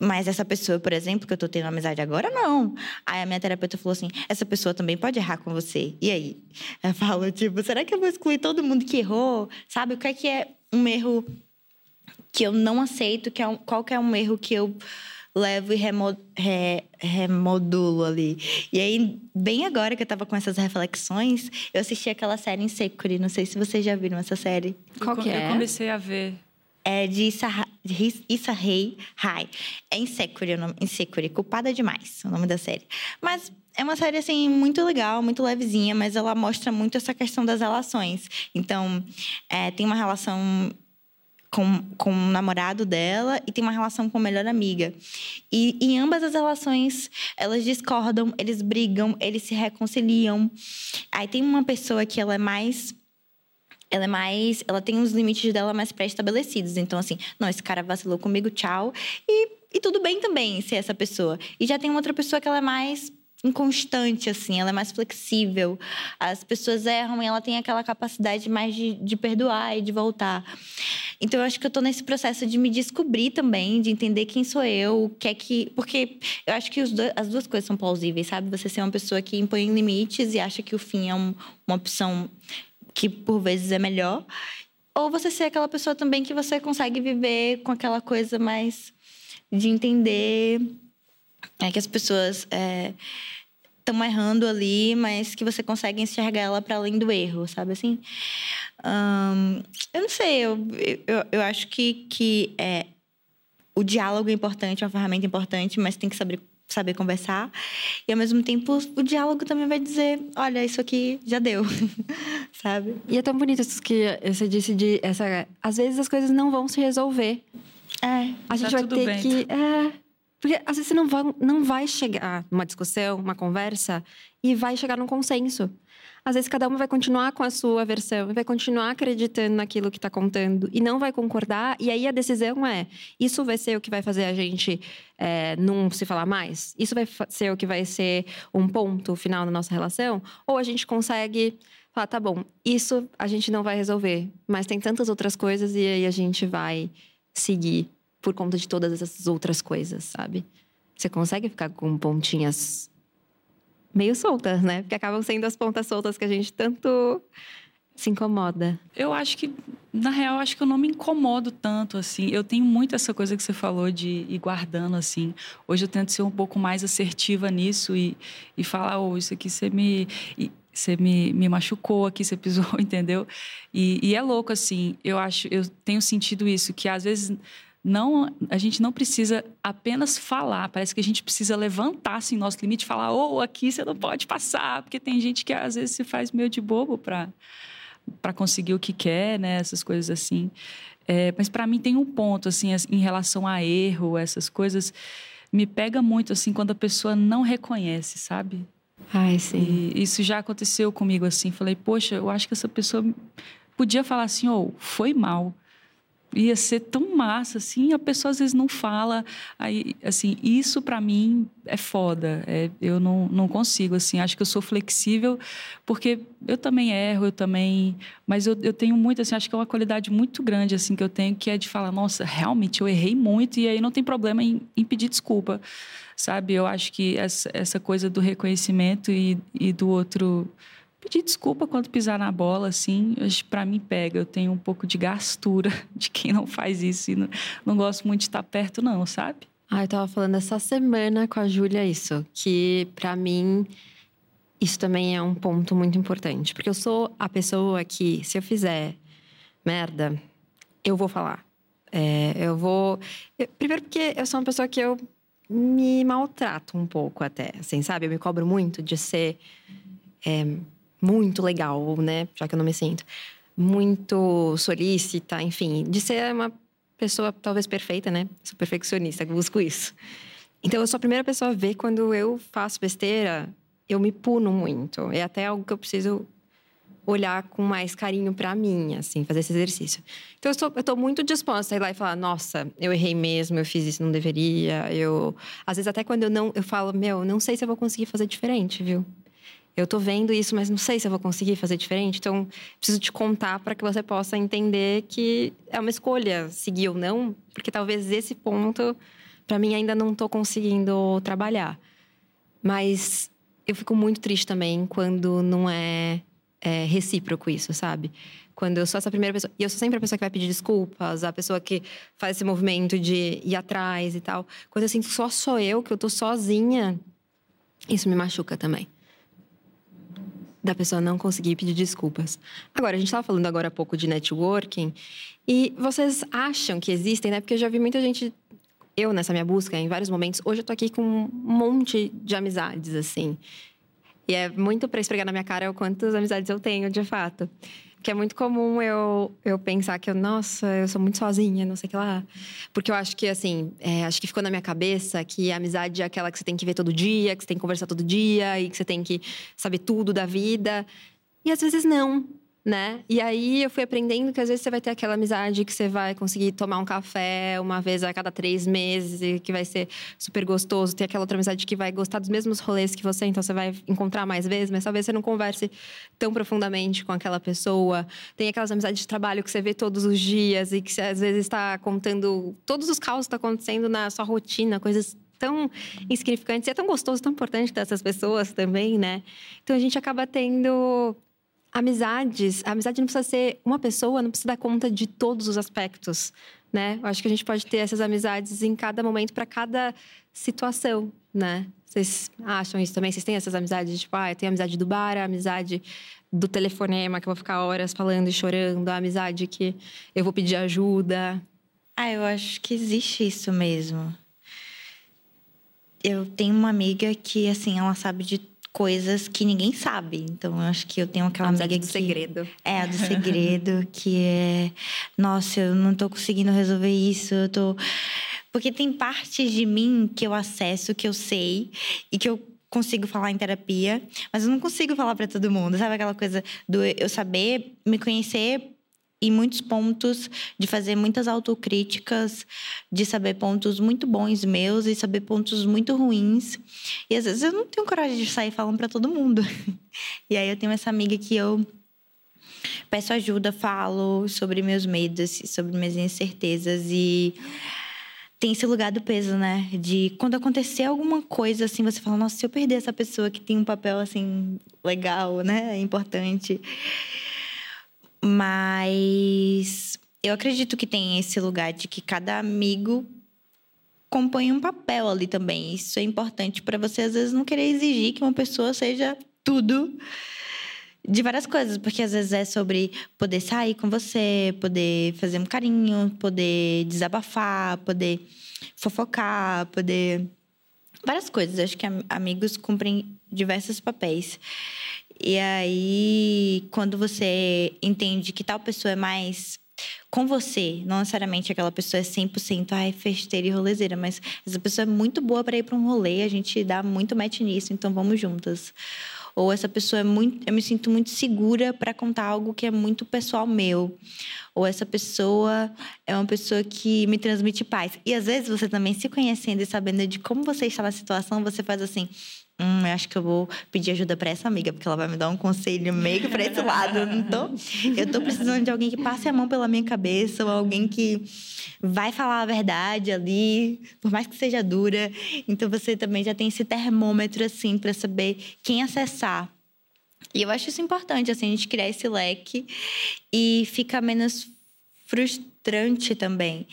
Speaker 2: Mas essa pessoa, por exemplo, que eu tô tendo amizade agora, não. Aí a minha terapeuta falou assim: essa pessoa também pode errar com você. E aí? Eu falo, tipo, será que eu vou excluir todo mundo que errou? Sabe? O que é que é um erro que eu não aceito? Que é um, qual que é um erro que eu levo e remo, re, remodulo ali. E aí, bem agora que eu tava com essas reflexões, eu assisti aquela série em Secure. Não sei se vocês já viram essa série.
Speaker 3: Qual que é? Eu comecei a ver.
Speaker 2: É de Issa, Issa Rei. É Insecure, o nome, Insecure. Culpada demais, o nome da série. Mas é uma série, assim, muito legal, muito levezinha, mas ela mostra muito essa questão das relações. Então, é, tem uma relação com, com o namorado dela e tem uma relação com a melhor amiga. E em ambas as relações, elas discordam, eles brigam, eles se reconciliam. Aí tem uma pessoa que ela é mais ela é mais. Ela tem os limites dela mais pré-estabelecidos. Então, assim, não, esse cara vacilou comigo, tchau. E, e tudo bem também ser essa pessoa. E já tem outra pessoa que ela é mais inconstante, assim, ela é mais flexível. As pessoas erram e ela tem aquela capacidade mais de, de perdoar e de voltar. Então, eu acho que eu tô nesse processo de me descobrir também, de entender quem sou eu, o que é que. Porque eu acho que dois, as duas coisas são plausíveis, sabe? Você ser uma pessoa que impõe limites e acha que o fim é um, uma opção que por vezes é melhor. Ou você ser aquela pessoa também que você consegue viver com aquela coisa mais de entender é, que as pessoas. É, estão errando ali, mas que você consegue enxergar ela para além do erro, sabe assim? eu não sei, eu, eu, eu acho que, que é, o diálogo é importante, é uma ferramenta importante, mas tem que saber saber conversar. E ao mesmo tempo, o diálogo também vai dizer: olha, isso aqui já deu, sabe?
Speaker 1: E é tão bonito isso que você disse de essa. Às vezes as coisas não vão se resolver.
Speaker 2: É.
Speaker 1: A gente tá vai ter bem. que. É, porque às vezes você não vai, não vai chegar numa discussão, uma conversa, e vai chegar num consenso. Às vezes cada uma vai continuar com a sua versão, vai continuar acreditando naquilo que está contando e não vai concordar. E aí a decisão é: isso vai ser o que vai fazer a gente é, não se falar mais? Isso vai ser o que vai ser um ponto final na nossa relação? Ou a gente consegue falar, tá bom, isso a gente não vai resolver, mas tem tantas outras coisas e aí a gente vai seguir por conta de todas essas outras coisas, sabe? Você consegue ficar com pontinhas meio soltas, né? Porque acabam sendo as pontas soltas que a gente tanto se incomoda.
Speaker 3: Eu acho que, na real, acho que eu não me incomodo tanto, assim. Eu tenho muito essa coisa que você falou de ir guardando, assim. Hoje eu tento ser um pouco mais assertiva nisso e, e falar, oh, isso aqui você me... E, você me, me machucou aqui, você pisou, entendeu? E, e é louco, assim. Eu acho, eu tenho sentido isso, que às vezes não, a gente não precisa apenas falar, parece que a gente precisa levantar assim, nosso limite e falar: "Oh, aqui você não pode passar", porque tem gente que às vezes se faz meio de bobo para para conseguir o que quer, né? Essas coisas assim. É, mas para mim tem um ponto assim em relação a erro, essas coisas me pega muito assim quando a pessoa não reconhece, sabe?
Speaker 1: Ai, sim.
Speaker 3: E isso já aconteceu comigo assim. Falei, poxa, eu acho que essa pessoa podia falar assim, ou oh, foi mal ia ser tão massa assim a pessoa às vezes não fala. Aí assim isso para mim é foda é, eu não, não consigo assim acho que eu sou flexível porque eu também erro eu também mas eu, eu tenho muito assim acho que é uma qualidade muito grande assim que eu tenho que é de falar nossa realmente eu errei muito e aí não tem problema em, em pedir desculpa sabe? Eu acho que essa, essa coisa do reconhecimento e, e do outro pedir desculpa quando pisar na bola, assim, para mim pega. Eu tenho um pouco de gastura de quem não faz isso e não, não gosto muito de estar perto, não, sabe?
Speaker 1: Ah, eu tava falando essa semana com a Júlia isso, que para mim isso também é um ponto muito importante, porque eu sou a pessoa que se eu fizer merda, eu vou falar. É, eu vou. Eu, primeiro, porque eu sou uma pessoa que eu me maltrato um pouco até, assim, sabe? Eu me cobro muito de ser é, muito legal, né? Já que eu não me sinto. Muito solícita, enfim, de ser uma pessoa talvez perfeita, né? Sou perfeccionista, busco isso. Então, eu sou a primeira pessoa a ver quando eu faço besteira, eu me puno muito. É até algo que eu preciso olhar com mais carinho para mim, assim, fazer esse exercício. Então, eu, estou, tô muito disposta a ir lá e falar: nossa, eu errei mesmo, eu fiz isso, não deveria. Eu, às vezes, até quando eu não, eu falo: meu, não sei se eu vou conseguir fazer diferente, viu? Eu tô vendo isso, mas não sei se eu vou conseguir fazer diferente. Então, preciso te contar para que você possa entender que é uma escolha seguir ou não, porque talvez esse ponto para mim ainda não tô conseguindo trabalhar. Mas eu fico muito triste também quando não é, é recíproco isso, sabe? Quando eu sou essa primeira pessoa. E eu sou sempre a pessoa que vai pedir desculpas, a pessoa que faz esse movimento de ir atrás e tal. Quando eu sinto só sou eu, que eu tô sozinha, isso me machuca também da pessoa não conseguir pedir desculpas. Agora, a gente estava falando agora há pouco de networking, e vocês acham que existem, né? Porque eu já vi muita gente, eu nessa minha busca, em vários momentos, hoje eu tô aqui com um monte de amizades, assim. E é muito para esfregar na minha cara o quantas amizades eu tenho, de fato. Que é muito comum eu, eu pensar que eu, nossa, eu sou muito sozinha, não sei o que lá. Porque eu acho que, assim, é, acho que ficou na minha cabeça que a amizade é aquela que você tem que ver todo dia, que você tem que conversar todo dia e que você tem que saber tudo da vida. E às vezes não né? E aí eu fui aprendendo que às vezes você vai ter aquela amizade que você vai conseguir tomar um café uma vez a cada três meses que vai ser super gostoso. Tem aquela outra amizade que vai gostar dos mesmos rolês que você, então você vai encontrar mais vezes, mas talvez você não converse tão profundamente com aquela pessoa. Tem aquelas amizades de trabalho que você vê todos os dias e que você às vezes está contando todos os caos que estão acontecendo na sua rotina, coisas tão insignificantes. E é tão gostoso, tão importante dessas pessoas também, né? Então a gente acaba tendo amizades, a amizade não precisa ser uma pessoa, não precisa dar conta de todos os aspectos, né? Eu acho que a gente pode ter essas amizades em cada momento para cada situação, né? Vocês acham isso também? Vocês têm essas amizades, tipo, ah, eu tenho a amizade do bar, a amizade do telefonema, que eu vou ficar horas falando e chorando, a amizade que eu vou pedir ajuda.
Speaker 2: Ah, eu acho que existe isso mesmo. Eu tenho uma amiga que, assim, ela sabe de coisas que ninguém sabe. Então, eu acho que eu tenho aquela amiga
Speaker 1: do que... segredo.
Speaker 2: É, a do segredo, que é... Nossa, eu não tô conseguindo resolver isso, eu tô... Porque tem partes de mim que eu acesso, que eu sei e que eu consigo falar em terapia, mas eu não consigo falar para todo mundo. Sabe aquela coisa do eu saber me conhecer em muitos pontos, de fazer muitas autocríticas, de saber pontos muito bons meus e saber pontos muito ruins. E às vezes eu não tenho coragem de sair falando para todo mundo. E aí eu tenho essa amiga que eu peço ajuda, falo sobre meus medos, sobre minhas incertezas e tem esse lugar do peso, né? De quando acontecer alguma coisa assim, você fala, nossa, se eu perder essa pessoa que tem um papel assim legal, né? Importante. Mas eu acredito que tem esse lugar de que cada amigo compõe um papel ali também. Isso é importante para você, às vezes, não querer exigir que uma pessoa seja tudo de várias coisas, porque às vezes é sobre poder sair com você, poder fazer um carinho, poder desabafar, poder fofocar, poder. Várias coisas. Acho que amigos cumprem diversos papéis. E aí, quando você entende que tal pessoa é mais com você, não necessariamente aquela pessoa é 100% ai, festeira e rolezeira, mas essa pessoa é muito boa para ir para um rolê, a gente dá muito match nisso, então vamos juntas. Ou essa pessoa é muito, eu me sinto muito segura para contar algo que é muito pessoal meu. Ou essa pessoa é uma pessoa que me transmite paz. E às vezes você também se conhecendo e sabendo de como você está na situação, você faz assim: Hum, acho que eu vou pedir ajuda para essa amiga, porque ela vai me dar um conselho meio para esse lado. Eu, não tô, eu tô precisando de alguém que passe a mão pela minha cabeça, ou alguém que vai falar a verdade ali, por mais que seja dura. Então você também já tem esse termômetro, assim, para saber quem acessar. E eu acho isso importante, assim, a gente criar esse leque e fica menos frustrante também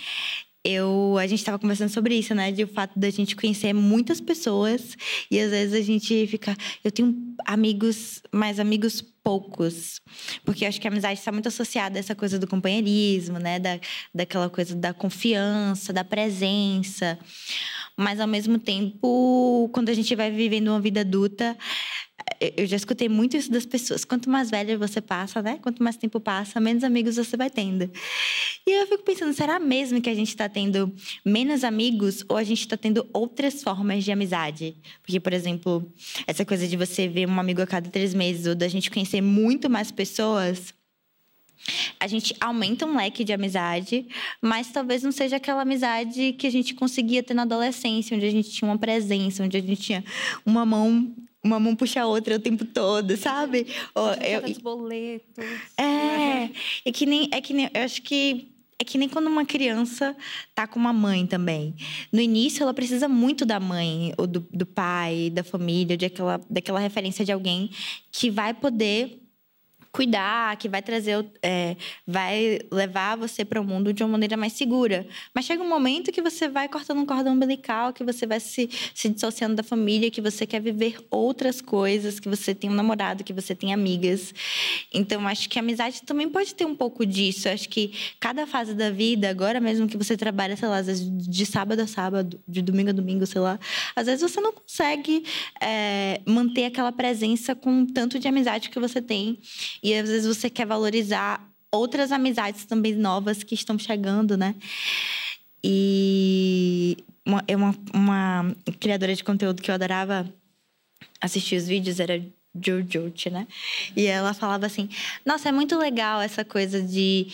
Speaker 2: eu a gente estava conversando sobre isso, né? De o fato da gente conhecer muitas pessoas e às vezes a gente fica, eu tenho amigos, mas amigos poucos, porque eu acho que a amizade está muito associada a essa coisa do companheirismo, né? Da, daquela coisa da confiança, da presença. Mas ao mesmo tempo, quando a gente vai vivendo uma vida adulta, eu já escutei muito isso das pessoas. Quanto mais velha você passa, né? Quanto mais tempo passa, menos amigos você vai tendo. E eu fico pensando, será mesmo que a gente está tendo menos amigos ou a gente está tendo outras formas de amizade? Porque, por exemplo, essa coisa de você ver um amigo a cada três meses ou da gente conhecer muito mais pessoas, a gente aumenta um leque de amizade, mas talvez não seja aquela amizade que a gente conseguia ter na adolescência, onde a gente tinha uma presença, onde a gente tinha uma mão uma mão puxa a outra o tempo todo, sabe?
Speaker 1: Ou, eu, os boletos.
Speaker 2: É, é que nem, é que nem, eu acho que é que nem quando uma criança tá com uma mãe também. No início, ela precisa muito da mãe, ou do, do pai, da família, de aquela, daquela referência de alguém que vai poder cuidar, que vai trazer, é, vai levar você para o mundo de uma maneira mais segura. Mas chega um momento que você vai cortando um cordão umbilical, que você vai se, se dissociando da família, que você quer viver outras coisas, que você tem um namorado, que você tem amigas. Então, acho que a amizade também pode ter um pouco disso. Acho que cada fase da vida, agora mesmo que você trabalha, sei lá, às vezes de sábado a sábado, de domingo a domingo, sei lá, às vezes você não consegue é, manter aquela presença com tanto de amizade que você tem. E às vezes você quer valorizar outras amizades também novas que estão chegando, né? E uma, uma, uma criadora de conteúdo que eu adorava assistir os vídeos era Jojo, né? E ela falava assim: Nossa, é muito legal essa coisa de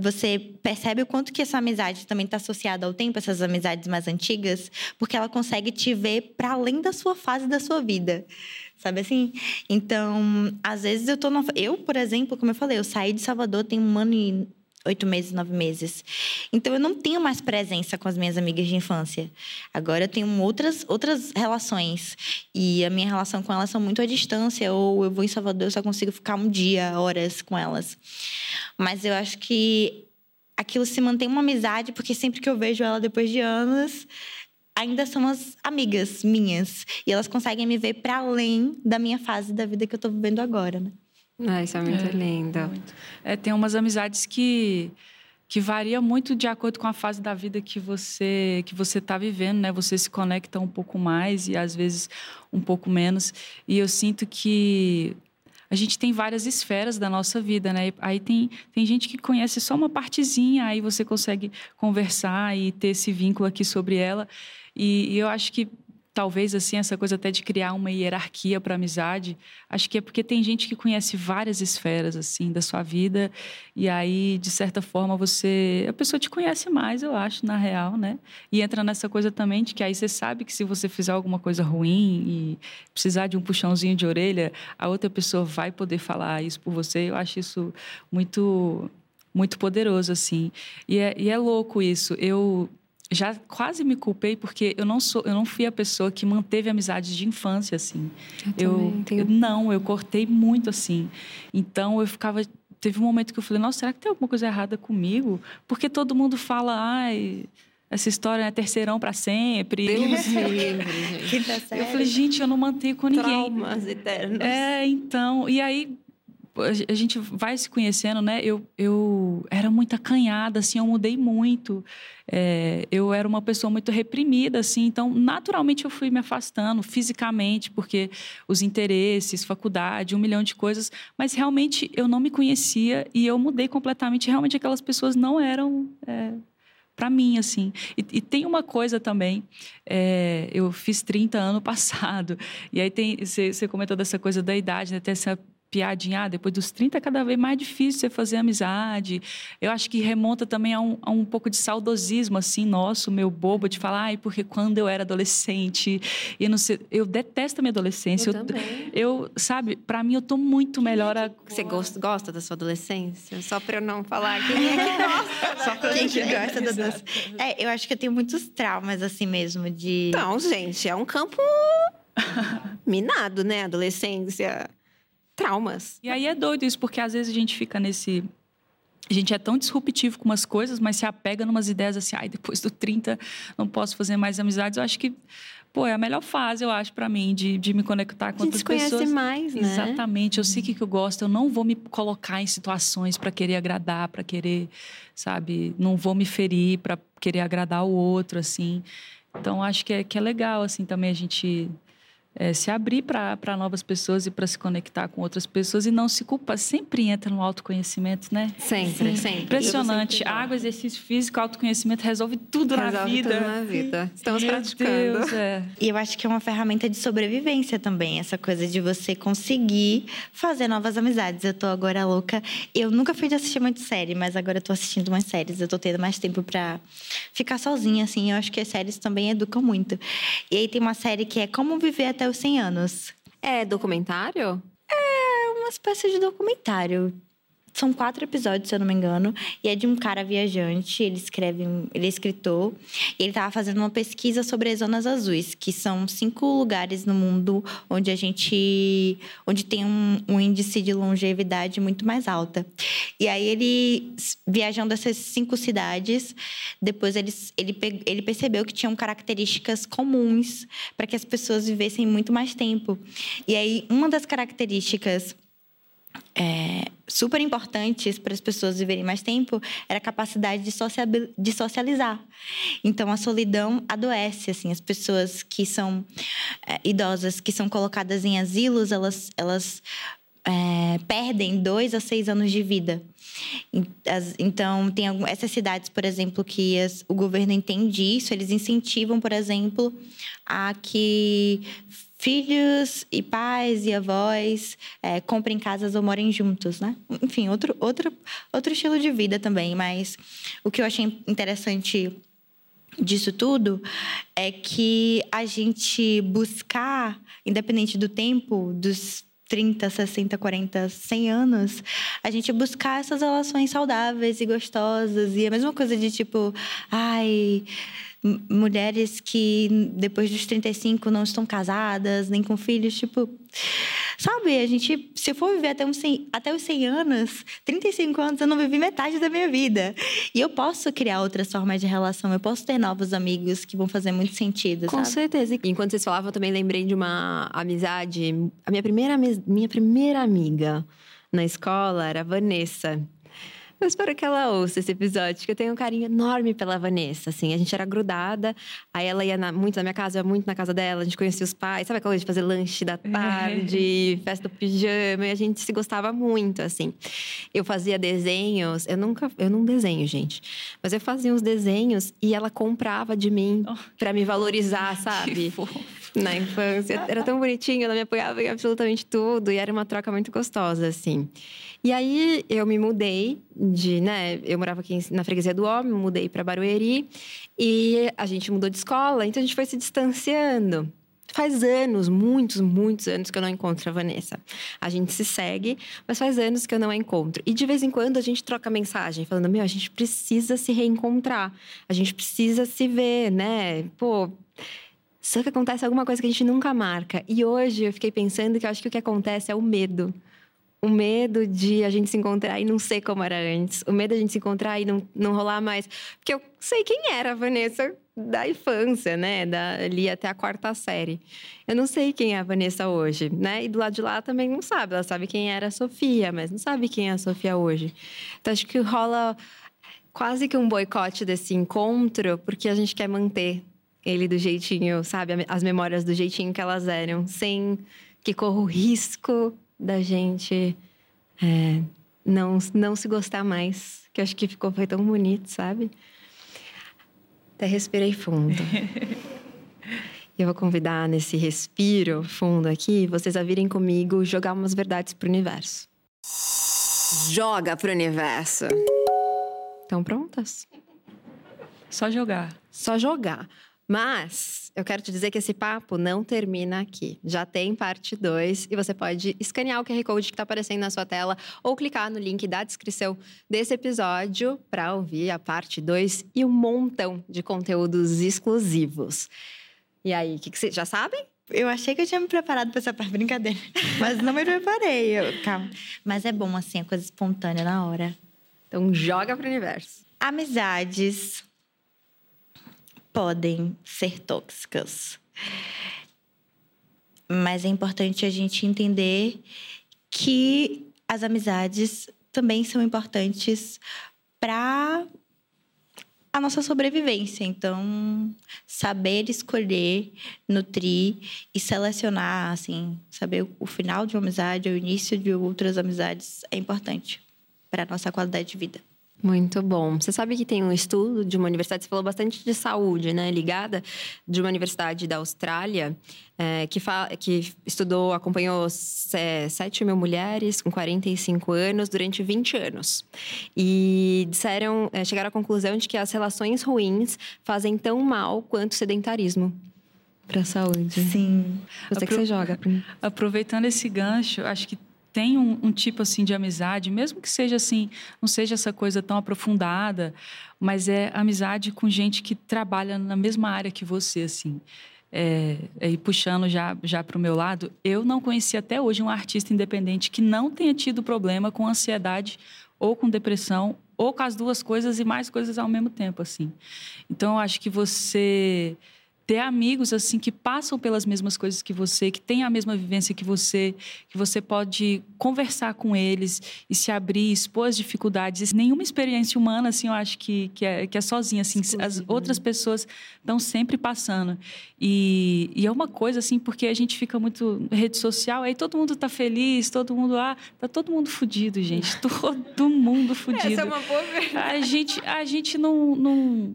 Speaker 2: você percebe o quanto que essa amizade também está associada ao tempo, essas amizades mais antigas, porque ela consegue te ver para além da sua fase da sua vida. Sabe assim? Então, às vezes eu tô. No... Eu, por exemplo, como eu falei, eu saí de Salvador tem um ano e oito meses, nove meses. Então eu não tenho mais presença com as minhas amigas de infância. Agora eu tenho outras, outras relações. E a minha relação com elas são muito à distância. Ou eu vou em Salvador, eu só consigo ficar um dia, horas com elas. Mas eu acho que aquilo se mantém uma amizade, porque sempre que eu vejo ela depois de anos, ainda são as amigas minhas. E elas conseguem me ver para além da minha fase da vida que eu estou vivendo agora, né?
Speaker 1: Ah, isso é muito é, lindo. Muito.
Speaker 3: É, tem umas amizades que que varia muito de acordo com a fase da vida que você que você está vivendo, né? Você se conecta um pouco mais e às vezes um pouco menos. E eu sinto que a gente tem várias esferas da nossa vida, né? Aí tem, tem gente que conhece só uma partezinha, aí você consegue conversar e ter esse vínculo aqui sobre ela. E, e eu acho que talvez assim essa coisa até de criar uma hierarquia para amizade acho que é porque tem gente que conhece várias esferas assim da sua vida. E aí de certa forma você a pessoa te conhece mais eu acho na real né? E entra nessa coisa também de que aí você sabe que se você fizer alguma coisa ruim e precisar de um puxãozinho de orelha a outra pessoa vai poder falar isso por você. Eu acho isso muito muito poderoso assim. E é, e é louco isso. Eu já quase me culpei porque eu não sou eu não fui a pessoa que manteve amizades de infância assim
Speaker 1: eu,
Speaker 3: eu, eu, não eu cortei muito assim então eu ficava teve um momento que eu falei nossa será que tem alguma coisa errada comigo porque todo mundo fala ai essa história é terceirão para sempre.
Speaker 1: Deus livre, gente.
Speaker 3: Eu falei, gente, eu não mantenho com ninguém.
Speaker 1: Traumas eternos.
Speaker 3: É, então. E aí a gente vai se conhecendo, né? Eu, eu era muito acanhada, assim, eu mudei muito. É, eu era uma pessoa muito reprimida, assim, então naturalmente eu fui me afastando fisicamente, porque os interesses, faculdade, um milhão de coisas, mas realmente eu não me conhecia e eu mudei completamente. Realmente aquelas pessoas não eram. É, para mim, assim. E, e, tem uma coisa também, é, eu fiz 30 ano passado, e aí tem, você comentou dessa coisa da idade, né? Tem essa piadinha, ah, depois dos 30 é cada vez mais difícil você fazer amizade. Eu acho que remonta também a um, a um pouco de saudosismo, assim, nosso, meu bobo, de falar, ai, porque quando eu era adolescente, e não sei, eu detesto a minha adolescência.
Speaker 1: Eu, eu também.
Speaker 3: Eu, sabe, para mim eu tô muito melhor. A...
Speaker 1: Você gosta, gosta da sua adolescência? Só para eu não falar quem é que gosta.
Speaker 2: Só pra quem que gosta da adolescência. É, eu acho que eu tenho muitos traumas, assim mesmo, de...
Speaker 1: Não, gente, é um campo minado, né? Adolescência traumas.
Speaker 3: E aí é doido isso, porque às vezes a gente fica nesse. A gente é tão disruptivo com umas coisas, mas se apega em umas ideias assim, ai, depois do 30 não posso fazer mais amizades. Eu acho que, pô, é a melhor fase, eu acho, para mim, de, de me conectar com outras pessoas.
Speaker 1: A gente se conhece mais, né?
Speaker 3: Exatamente. Eu sei o que, que eu gosto, eu não vou me colocar em situações para querer agradar, para querer, sabe, não vou me ferir para querer agradar o outro, assim. Então, acho que é, que é legal, assim, também a gente é, se abrir para novas pessoas e para se conectar com outras pessoas e não se culpar. Sempre entra no autoconhecimento, né?
Speaker 1: Sempre, Sim. sempre.
Speaker 3: Impressionante. Sempre Água, exercício físico, autoconhecimento resolve tudo resolve na vida.
Speaker 1: Tudo na vida. Estamos Meu praticando. Deus,
Speaker 2: é. E eu acho que é uma ferramenta de sobrevivência também, essa coisa de você conseguir fazer novas amizades. Eu tô agora louca. Eu nunca fui de assistir muito série, mas agora eu tô assistindo mais séries. Eu tô tendo mais tempo para ficar sozinha, assim. Eu acho que as séries também educam muito. E aí tem uma série que é Como Viver até os 100 anos.
Speaker 1: É documentário?
Speaker 2: É uma espécie de documentário. São quatro episódios, se eu não me engano, e é de um cara viajante. Ele escreve, ele é escritor, e ele estava fazendo uma pesquisa sobre as zonas azuis, que são cinco lugares no mundo onde a gente, onde tem um, um índice de longevidade muito mais alta. E aí ele viajando essas cinco cidades, depois ele, ele, ele percebeu que tinham características comuns para que as pessoas vivessem muito mais tempo. E aí uma das características é, super importantes para as pessoas viverem mais tempo era a capacidade de, de socializar. Então, a solidão adoece, assim, as pessoas que são é, idosas, que são colocadas em asilos, elas, elas é, perdem dois a seis anos de vida. Então, tem essas cidades, por exemplo, que as, o governo entende isso, eles incentivam, por exemplo, a que filhos e pais e avós é, comprem casas ou morem juntos, né? Enfim, outro, outro, outro estilo de vida também. Mas o que eu achei interessante disso tudo é que a gente buscar, independente do tempo, dos 30, 60, 40, 100 anos, a gente buscar essas relações saudáveis e gostosas. E a mesma coisa de tipo, ai mulheres que depois dos 35 não estão casadas, nem com filhos, tipo, sabe, a gente, se eu for viver até, uns 100, até os 100 anos, 35 anos, eu não vivi metade da minha vida. E eu posso criar outras formas de relação, eu posso ter novos amigos que vão fazer muito sentido,
Speaker 1: Com
Speaker 2: sabe?
Speaker 1: certeza. Enquanto vocês falavam, eu também lembrei de uma amizade, a minha primeira, minha primeira amiga na escola era a Vanessa. Eu espero que ela ouça esse episódio, que eu tenho um carinho enorme pela Vanessa, assim. A gente era grudada, aí ela ia na, muito na minha casa, eu ia muito na casa dela, a gente conhecia os pais, sabe aquela coisa de fazer lanche da tarde, festa do pijama, e a gente se gostava muito, assim. Eu fazia desenhos, eu nunca, eu não desenho, gente, mas eu fazia uns desenhos e ela comprava de mim oh, para me valorizar, sabe? Na infância. Era tão bonitinho, ela me apoiava em absolutamente tudo, e era uma troca muito gostosa, assim. E aí eu me mudei de, né? Eu morava aqui na freguesia do Homem, mudei para Barueri e a gente mudou de escola, então a gente foi se distanciando. Faz anos, muitos, muitos anos que eu não encontro a Vanessa. A gente se segue, mas faz anos que eu não a encontro. E de vez em quando a gente troca mensagem, falando: Meu, a gente precisa se reencontrar, a gente precisa se ver, né? Pô. Só que acontece alguma coisa que a gente nunca marca. E hoje eu fiquei pensando que eu acho que o que acontece é o medo o medo de a gente se encontrar e não ser como era antes. O medo de a gente se encontrar e não, não rolar mais. Porque eu sei quem era a Vanessa da infância, né? Da, ali até a quarta série. Eu não sei quem é a Vanessa hoje, né? E do lado de lá também não sabe. Ela sabe quem era a Sofia, mas não sabe quem é a Sofia hoje. Então acho que rola quase que um boicote desse encontro, porque a gente quer manter ele do jeitinho, sabe? As memórias do jeitinho que elas eram, sem que corra o risco da gente é, não, não se gostar mais. Que eu acho que ficou foi tão bonito, sabe? Até respirei fundo. E eu vou convidar nesse respiro fundo aqui, vocês a virem comigo jogar umas verdades pro universo. Joga pro universo. Estão prontas?
Speaker 3: Só jogar.
Speaker 1: Só jogar. Mas eu quero te dizer que esse papo não termina aqui. Já tem parte 2 e você pode escanear o QR Code que está aparecendo na sua tela ou clicar no link da descrição desse episódio para ouvir a parte 2 e um montão de conteúdos exclusivos. E aí, o que, que vocês já sabem?
Speaker 2: Eu achei que eu tinha me preparado para essa parte brincadeira, mas não me preparei. Eu, calma. Mas é bom assim, a coisa espontânea na hora.
Speaker 1: Então joga pro universo.
Speaker 2: Amizades podem ser tóxicas. Mas é importante a gente entender que as amizades também são importantes para a nossa sobrevivência. Então, saber escolher, nutrir e selecionar, assim, saber o final de uma amizade, o início de outras amizades é importante para a nossa qualidade de vida.
Speaker 1: Muito bom. Você sabe que tem um estudo de uma universidade, você falou bastante de saúde, né? Ligada, de uma universidade da Austrália, é, que, que estudou, acompanhou 7 mil mulheres com 45 anos durante 20 anos. E disseram, é, chegaram à conclusão de que as relações ruins fazem tão mal quanto o sedentarismo para a saúde.
Speaker 2: Sim.
Speaker 1: Você Apro... que você joga.
Speaker 3: Aproveitando esse gancho, acho que tem um, um, tipo assim de amizade, mesmo que seja assim, não seja essa coisa tão aprofundada, mas é amizade com gente que trabalha na mesma área que você, assim. É, e puxando já, já para o meu lado, eu não conheci até hoje um artista independente que não tenha tido problema com ansiedade ou com depressão ou com as duas coisas e mais coisas ao mesmo tempo, assim. Então, eu acho que você ter amigos assim que passam pelas mesmas coisas que você, que têm a mesma vivência que você, que você pode conversar com eles e se abrir, expor as dificuldades. Nenhuma experiência humana assim, eu acho que que é, que é sozinha assim, as outras pessoas estão sempre passando. E, e, é uma coisa assim, porque a gente fica muito rede social, aí todo mundo tá feliz, todo mundo ah, tá todo mundo fudido, gente. Todo mundo fudido. Essa
Speaker 1: é uma boa verdade.
Speaker 3: A gente a gente não, não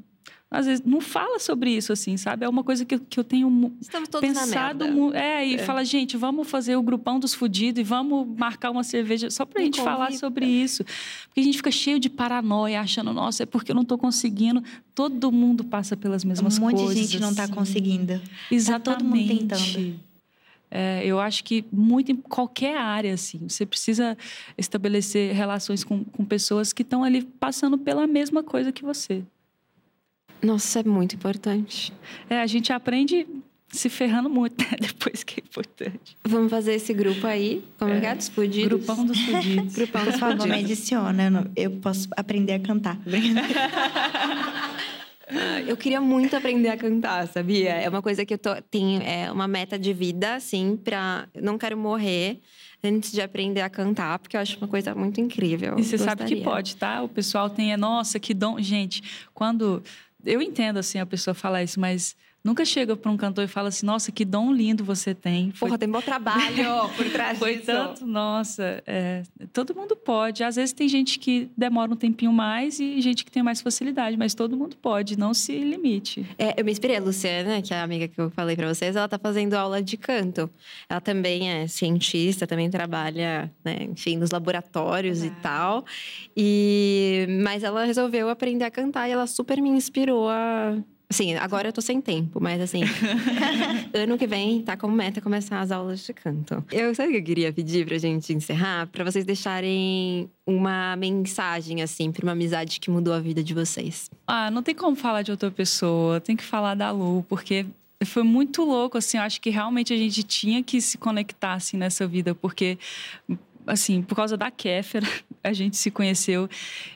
Speaker 3: às vezes não fala sobre isso, assim, sabe? É uma coisa que, que eu tenho
Speaker 1: Estamos todos
Speaker 3: pensado.
Speaker 1: Na
Speaker 3: é, e é. fala, gente, vamos fazer o grupão dos fudidos e vamos marcar uma cerveja só pra Me gente convida. falar sobre isso. Porque a gente fica cheio de paranoia, achando, nossa, é porque eu não tô conseguindo. Todo mundo passa pelas mesmas
Speaker 2: coisas.
Speaker 3: Um monte
Speaker 2: de gente não tá assim. conseguindo.
Speaker 3: Exatamente.
Speaker 2: Tá todo mundo tentando.
Speaker 3: É, eu acho que muito em qualquer área, assim, você precisa estabelecer relações com, com pessoas que estão ali passando pela mesma coisa que você.
Speaker 1: Nossa, é muito importante.
Speaker 3: É, a gente aprende se ferrando muito, né? Depois que é importante.
Speaker 1: Vamos fazer esse grupo aí, como é, é dos fudidos?
Speaker 3: Grupão dos fudidos.
Speaker 2: Grupão dos fudidos. me adiciona, eu posso aprender a cantar.
Speaker 1: eu queria muito aprender a cantar, sabia? É uma coisa que eu tô, tenho, é uma meta de vida, assim, pra... Não quero morrer antes de aprender a cantar, porque eu acho uma coisa muito incrível.
Speaker 3: E você sabe que pode, tá? O pessoal tem, é, nossa, que dom... Gente, quando eu entendo assim a pessoa falar isso, mas Nunca chega para um cantor e fala assim, nossa, que dom lindo você tem.
Speaker 1: Foi... Porra, tem bom trabalho por trás
Speaker 3: Foi
Speaker 1: disso.
Speaker 3: tanto, nossa, é... todo mundo pode. Às vezes tem gente que demora um tempinho mais e gente que tem mais facilidade, mas todo mundo pode, não se limite.
Speaker 1: É, eu me inspirei, a Luciana, que é a amiga que eu falei para vocês, ela está fazendo aula de canto. Ela também é cientista, também trabalha, né, enfim, nos laboratórios ah. e tal. E... Mas ela resolveu aprender a cantar e ela super me inspirou a Sim, agora eu tô sem tempo, mas assim, ano que vem tá como meta começar as aulas de canto. Eu sabe o que eu queria pedir pra gente encerrar? Pra vocês deixarem uma mensagem, assim, pra uma amizade que mudou a vida de vocês.
Speaker 3: Ah, não tem como falar de outra pessoa, tem que falar da Lu, porque foi muito louco, assim, eu acho que realmente a gente tinha que se conectar, assim, nessa vida, porque assim, por causa da Kéfera, a gente se conheceu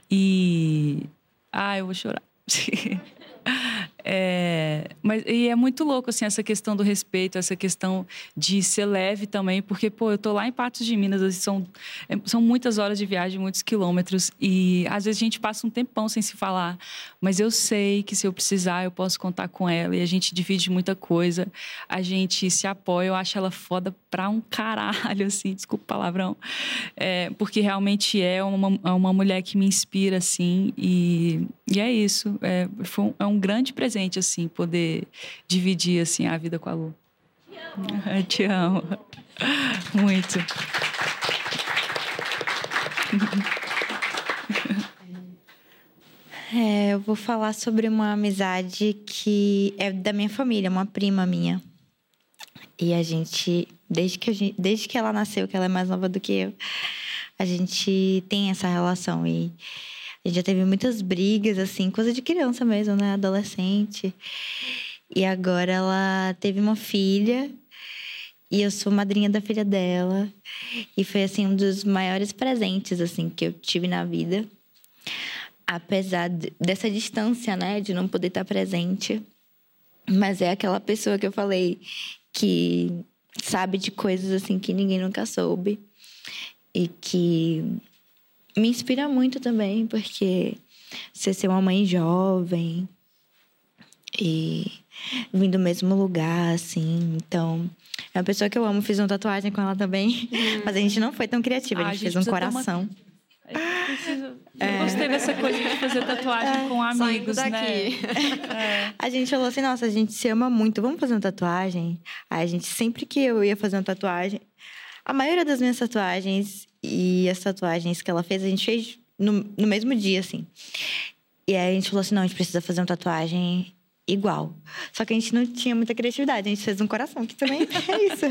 Speaker 3: e. Ah, eu vou chorar. É, mas, e é muito louco, assim, essa questão do respeito, essa questão de ser leve também, porque, pô, eu tô lá em Patos de Minas, assim, são, é, são muitas horas de viagem, muitos quilômetros, e às vezes a gente passa um tempão sem se falar, mas eu sei que se eu precisar, eu posso contar com ela, e a gente divide muita coisa, a gente se apoia, eu acho ela foda pra um caralho, assim, desculpa o palavrão, é, porque realmente é uma, é uma mulher que me inspira, assim, e, e é isso, é, foi um, é um grande presente, assim, poder dividir, assim, a vida com a Lu. Te amo. Te amo. Muito.
Speaker 2: É, eu vou falar sobre uma amizade que é da minha família, uma prima minha. E a gente, desde que, gente, desde que ela nasceu, que ela é mais nova do que eu, a gente tem essa relação. E a gente já teve muitas brigas, assim, coisa de criança mesmo, né? Adolescente. E agora ela teve uma filha e eu sou madrinha da filha dela. E foi assim um dos maiores presentes assim que eu tive na vida. Apesar dessa distância, né, de não poder estar presente. Mas é aquela pessoa que eu falei que sabe de coisas assim que ninguém nunca soube e que me inspira muito também, porque você ser uma mãe jovem e vim do mesmo lugar, assim. Então, é uma pessoa que eu amo. Fiz uma tatuagem com ela também. Hum. Mas a gente não foi tão criativa. Ah, a, gente a gente fez um coração. Uma...
Speaker 3: Preciso... É. Eu gostei dessa coisa de fazer tatuagem é. com amigos, né?
Speaker 2: É. A gente falou assim, nossa, a gente se ama muito, vamos fazer uma tatuagem? Aí a gente, sempre que eu ia fazer uma tatuagem, a maioria das minhas tatuagens e as tatuagens que ela fez, a gente fez no, no mesmo dia, assim. E aí a gente falou assim, não, a gente precisa fazer uma tatuagem igual. Só que a gente não tinha muita criatividade. A gente fez um coração, que também é isso.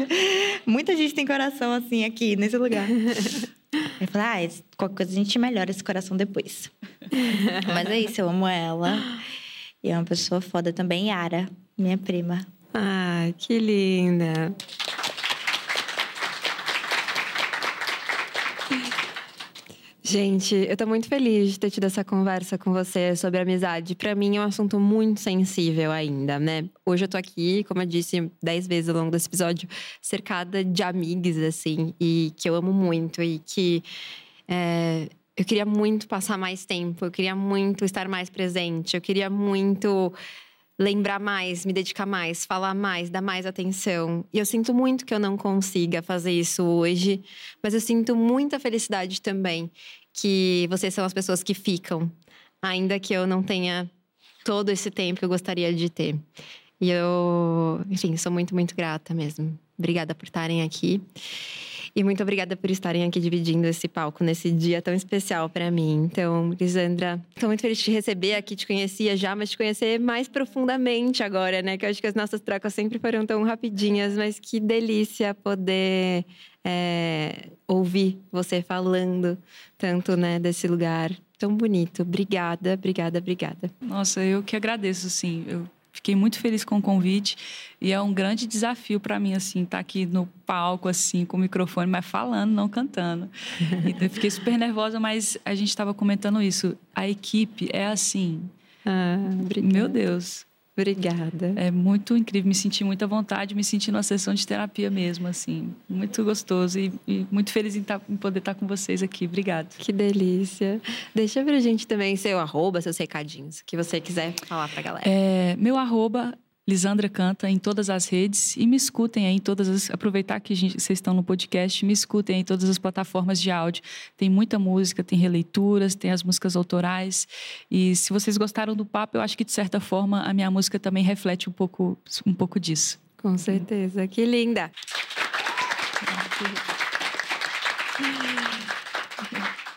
Speaker 2: Muita gente tem coração assim aqui, nesse lugar. Eu falei, ah, qualquer coisa a gente melhora esse coração depois. Mas é isso, eu amo ela. E é uma pessoa foda também, Yara, minha prima.
Speaker 1: Ah, que linda. Gente, eu tô muito feliz de ter tido essa conversa com você sobre amizade. Para mim é um assunto muito sensível ainda, né? Hoje eu tô aqui, como eu disse dez vezes ao longo desse episódio, cercada de amigos, assim, e que eu amo muito e que é, eu queria muito passar mais tempo, eu queria muito estar mais presente, eu queria muito lembrar mais, me dedicar mais, falar mais, dar mais atenção. E eu sinto muito que eu não consiga fazer isso hoje, mas eu sinto muita felicidade também que vocês são as pessoas que ficam, ainda que eu não tenha todo esse tempo que eu gostaria de ter. E eu, enfim, sou muito, muito grata mesmo. Obrigada por estarem aqui. E muito obrigada por estarem aqui dividindo esse palco nesse dia tão especial para mim. Então, Lisandra, estou muito feliz de te receber aqui. Te conhecia já, mas te conhecer mais profundamente agora, né? Que eu acho que as nossas trocas sempre foram tão rapidinhas, mas que delícia poder é, ouvir você falando tanto, né, desse lugar tão bonito. Obrigada, obrigada, obrigada.
Speaker 3: Nossa, eu que agradeço, sim. Eu Fiquei muito feliz com o convite e é um grande desafio para mim assim estar tá aqui no palco assim com o microfone, mas falando, não cantando. Então, eu fiquei super nervosa, mas a gente estava comentando isso. A equipe é assim. Ah, meu Deus.
Speaker 1: Obrigada.
Speaker 3: É muito incrível, me senti muita vontade, me senti numa sessão de terapia mesmo, assim. Muito gostoso e, e muito feliz em, tá, em, poder estar com vocês aqui. Obrigada.
Speaker 1: Que delícia. Deixa pra gente também seu arroba, seus recadinhos, que você quiser falar pra galera.
Speaker 3: É, meu arroba Lisandra Canta em todas as redes e me escutem aí em todas as. Aproveitar que gente, vocês estão no podcast, me escutem aí em todas as plataformas de áudio. Tem muita música, tem releituras, tem as músicas autorais. E se vocês gostaram do papo, eu acho que de certa forma a minha música também reflete um pouco, um pouco disso.
Speaker 1: Com certeza. Que linda!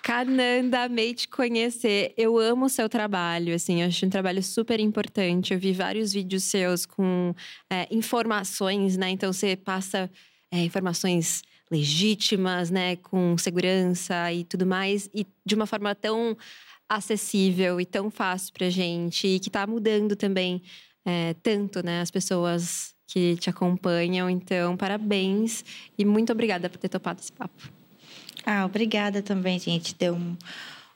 Speaker 1: Cananda, amei te conhecer. Eu amo o seu trabalho, assim, eu acho um trabalho super importante. Eu vi vários vídeos seus com é, informações, né? Então você passa é, informações legítimas, né? Com segurança e tudo mais, e de uma forma tão acessível e tão fácil pra gente, e que tá mudando também é, tanto, né? As pessoas que te acompanham. Então, parabéns e muito obrigada por ter topado esse papo.
Speaker 2: Ah, obrigada também, gente. Deu um,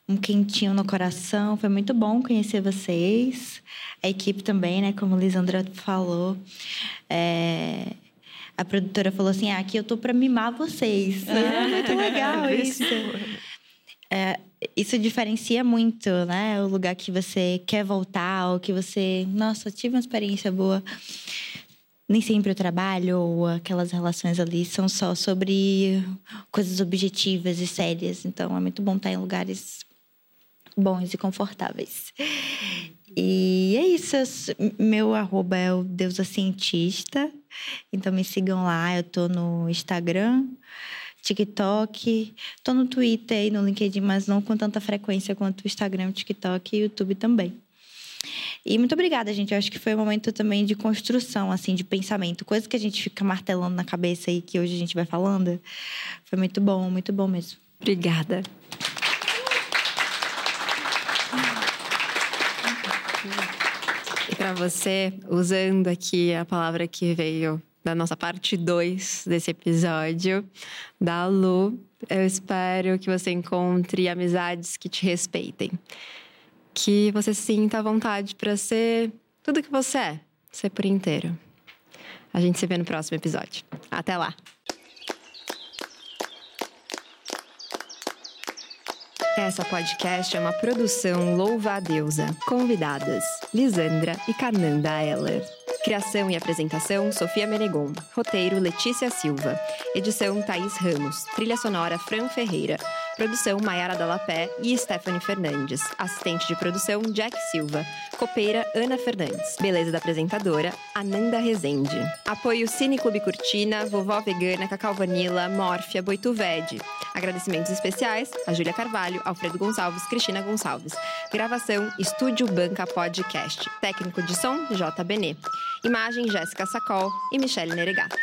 Speaker 2: um quentinho no coração. Foi muito bom conhecer vocês. A equipe também, né? Como a Lisandra falou. É... A produtora falou assim: ah, aqui eu tô para mimar vocês. É muito legal isso. É, isso diferencia muito, né? O lugar que você quer voltar, ou que você, nossa, tive uma experiência boa. Nem sempre o trabalho ou aquelas relações ali são só sobre coisas objetivas e sérias. Então, é muito bom estar em lugares bons e confortáveis. E é isso. Meu arroba é o Deusa Cientista. Então me sigam lá. Eu tô no Instagram, TikTok, tô no Twitter e no LinkedIn, mas não com tanta frequência quanto o Instagram, TikTok e YouTube também. E muito obrigada, gente. Eu acho que foi um momento também de construção, assim, de pensamento. Coisa que a gente fica martelando na cabeça e que hoje a gente vai falando. Foi muito bom, muito bom mesmo.
Speaker 1: Obrigada. E para você, usando aqui a palavra que veio da nossa parte 2 desse episódio, da Lu, eu espero que você encontre amizades que te respeitem. Que você sinta a vontade para ser tudo que você é, ser por inteiro. A gente se vê no próximo episódio. Até lá! Essa podcast é uma produção Louva a Deusa. Convidadas: Lisandra e Cananda Heller. Criação e apresentação: Sofia Menegon. Roteiro: Letícia Silva. Edição: Thaís Ramos. Trilha sonora: Fran Ferreira. Produção Maiara Dalapé e Stephanie Fernandes. Assistente de produção Jack Silva. Copeira Ana Fernandes. Beleza da apresentadora Ananda Rezende. Apoio Cine Clube Cortina, Vovó Vegana, Cacau Vanilla, Mórfia, Boituved. Agradecimentos especiais a Júlia Carvalho, Alfredo Gonçalves, Cristina Gonçalves. Gravação Estúdio Banca Podcast. Técnico de som JBN. Imagem Jéssica Sacol e Michele Neregato.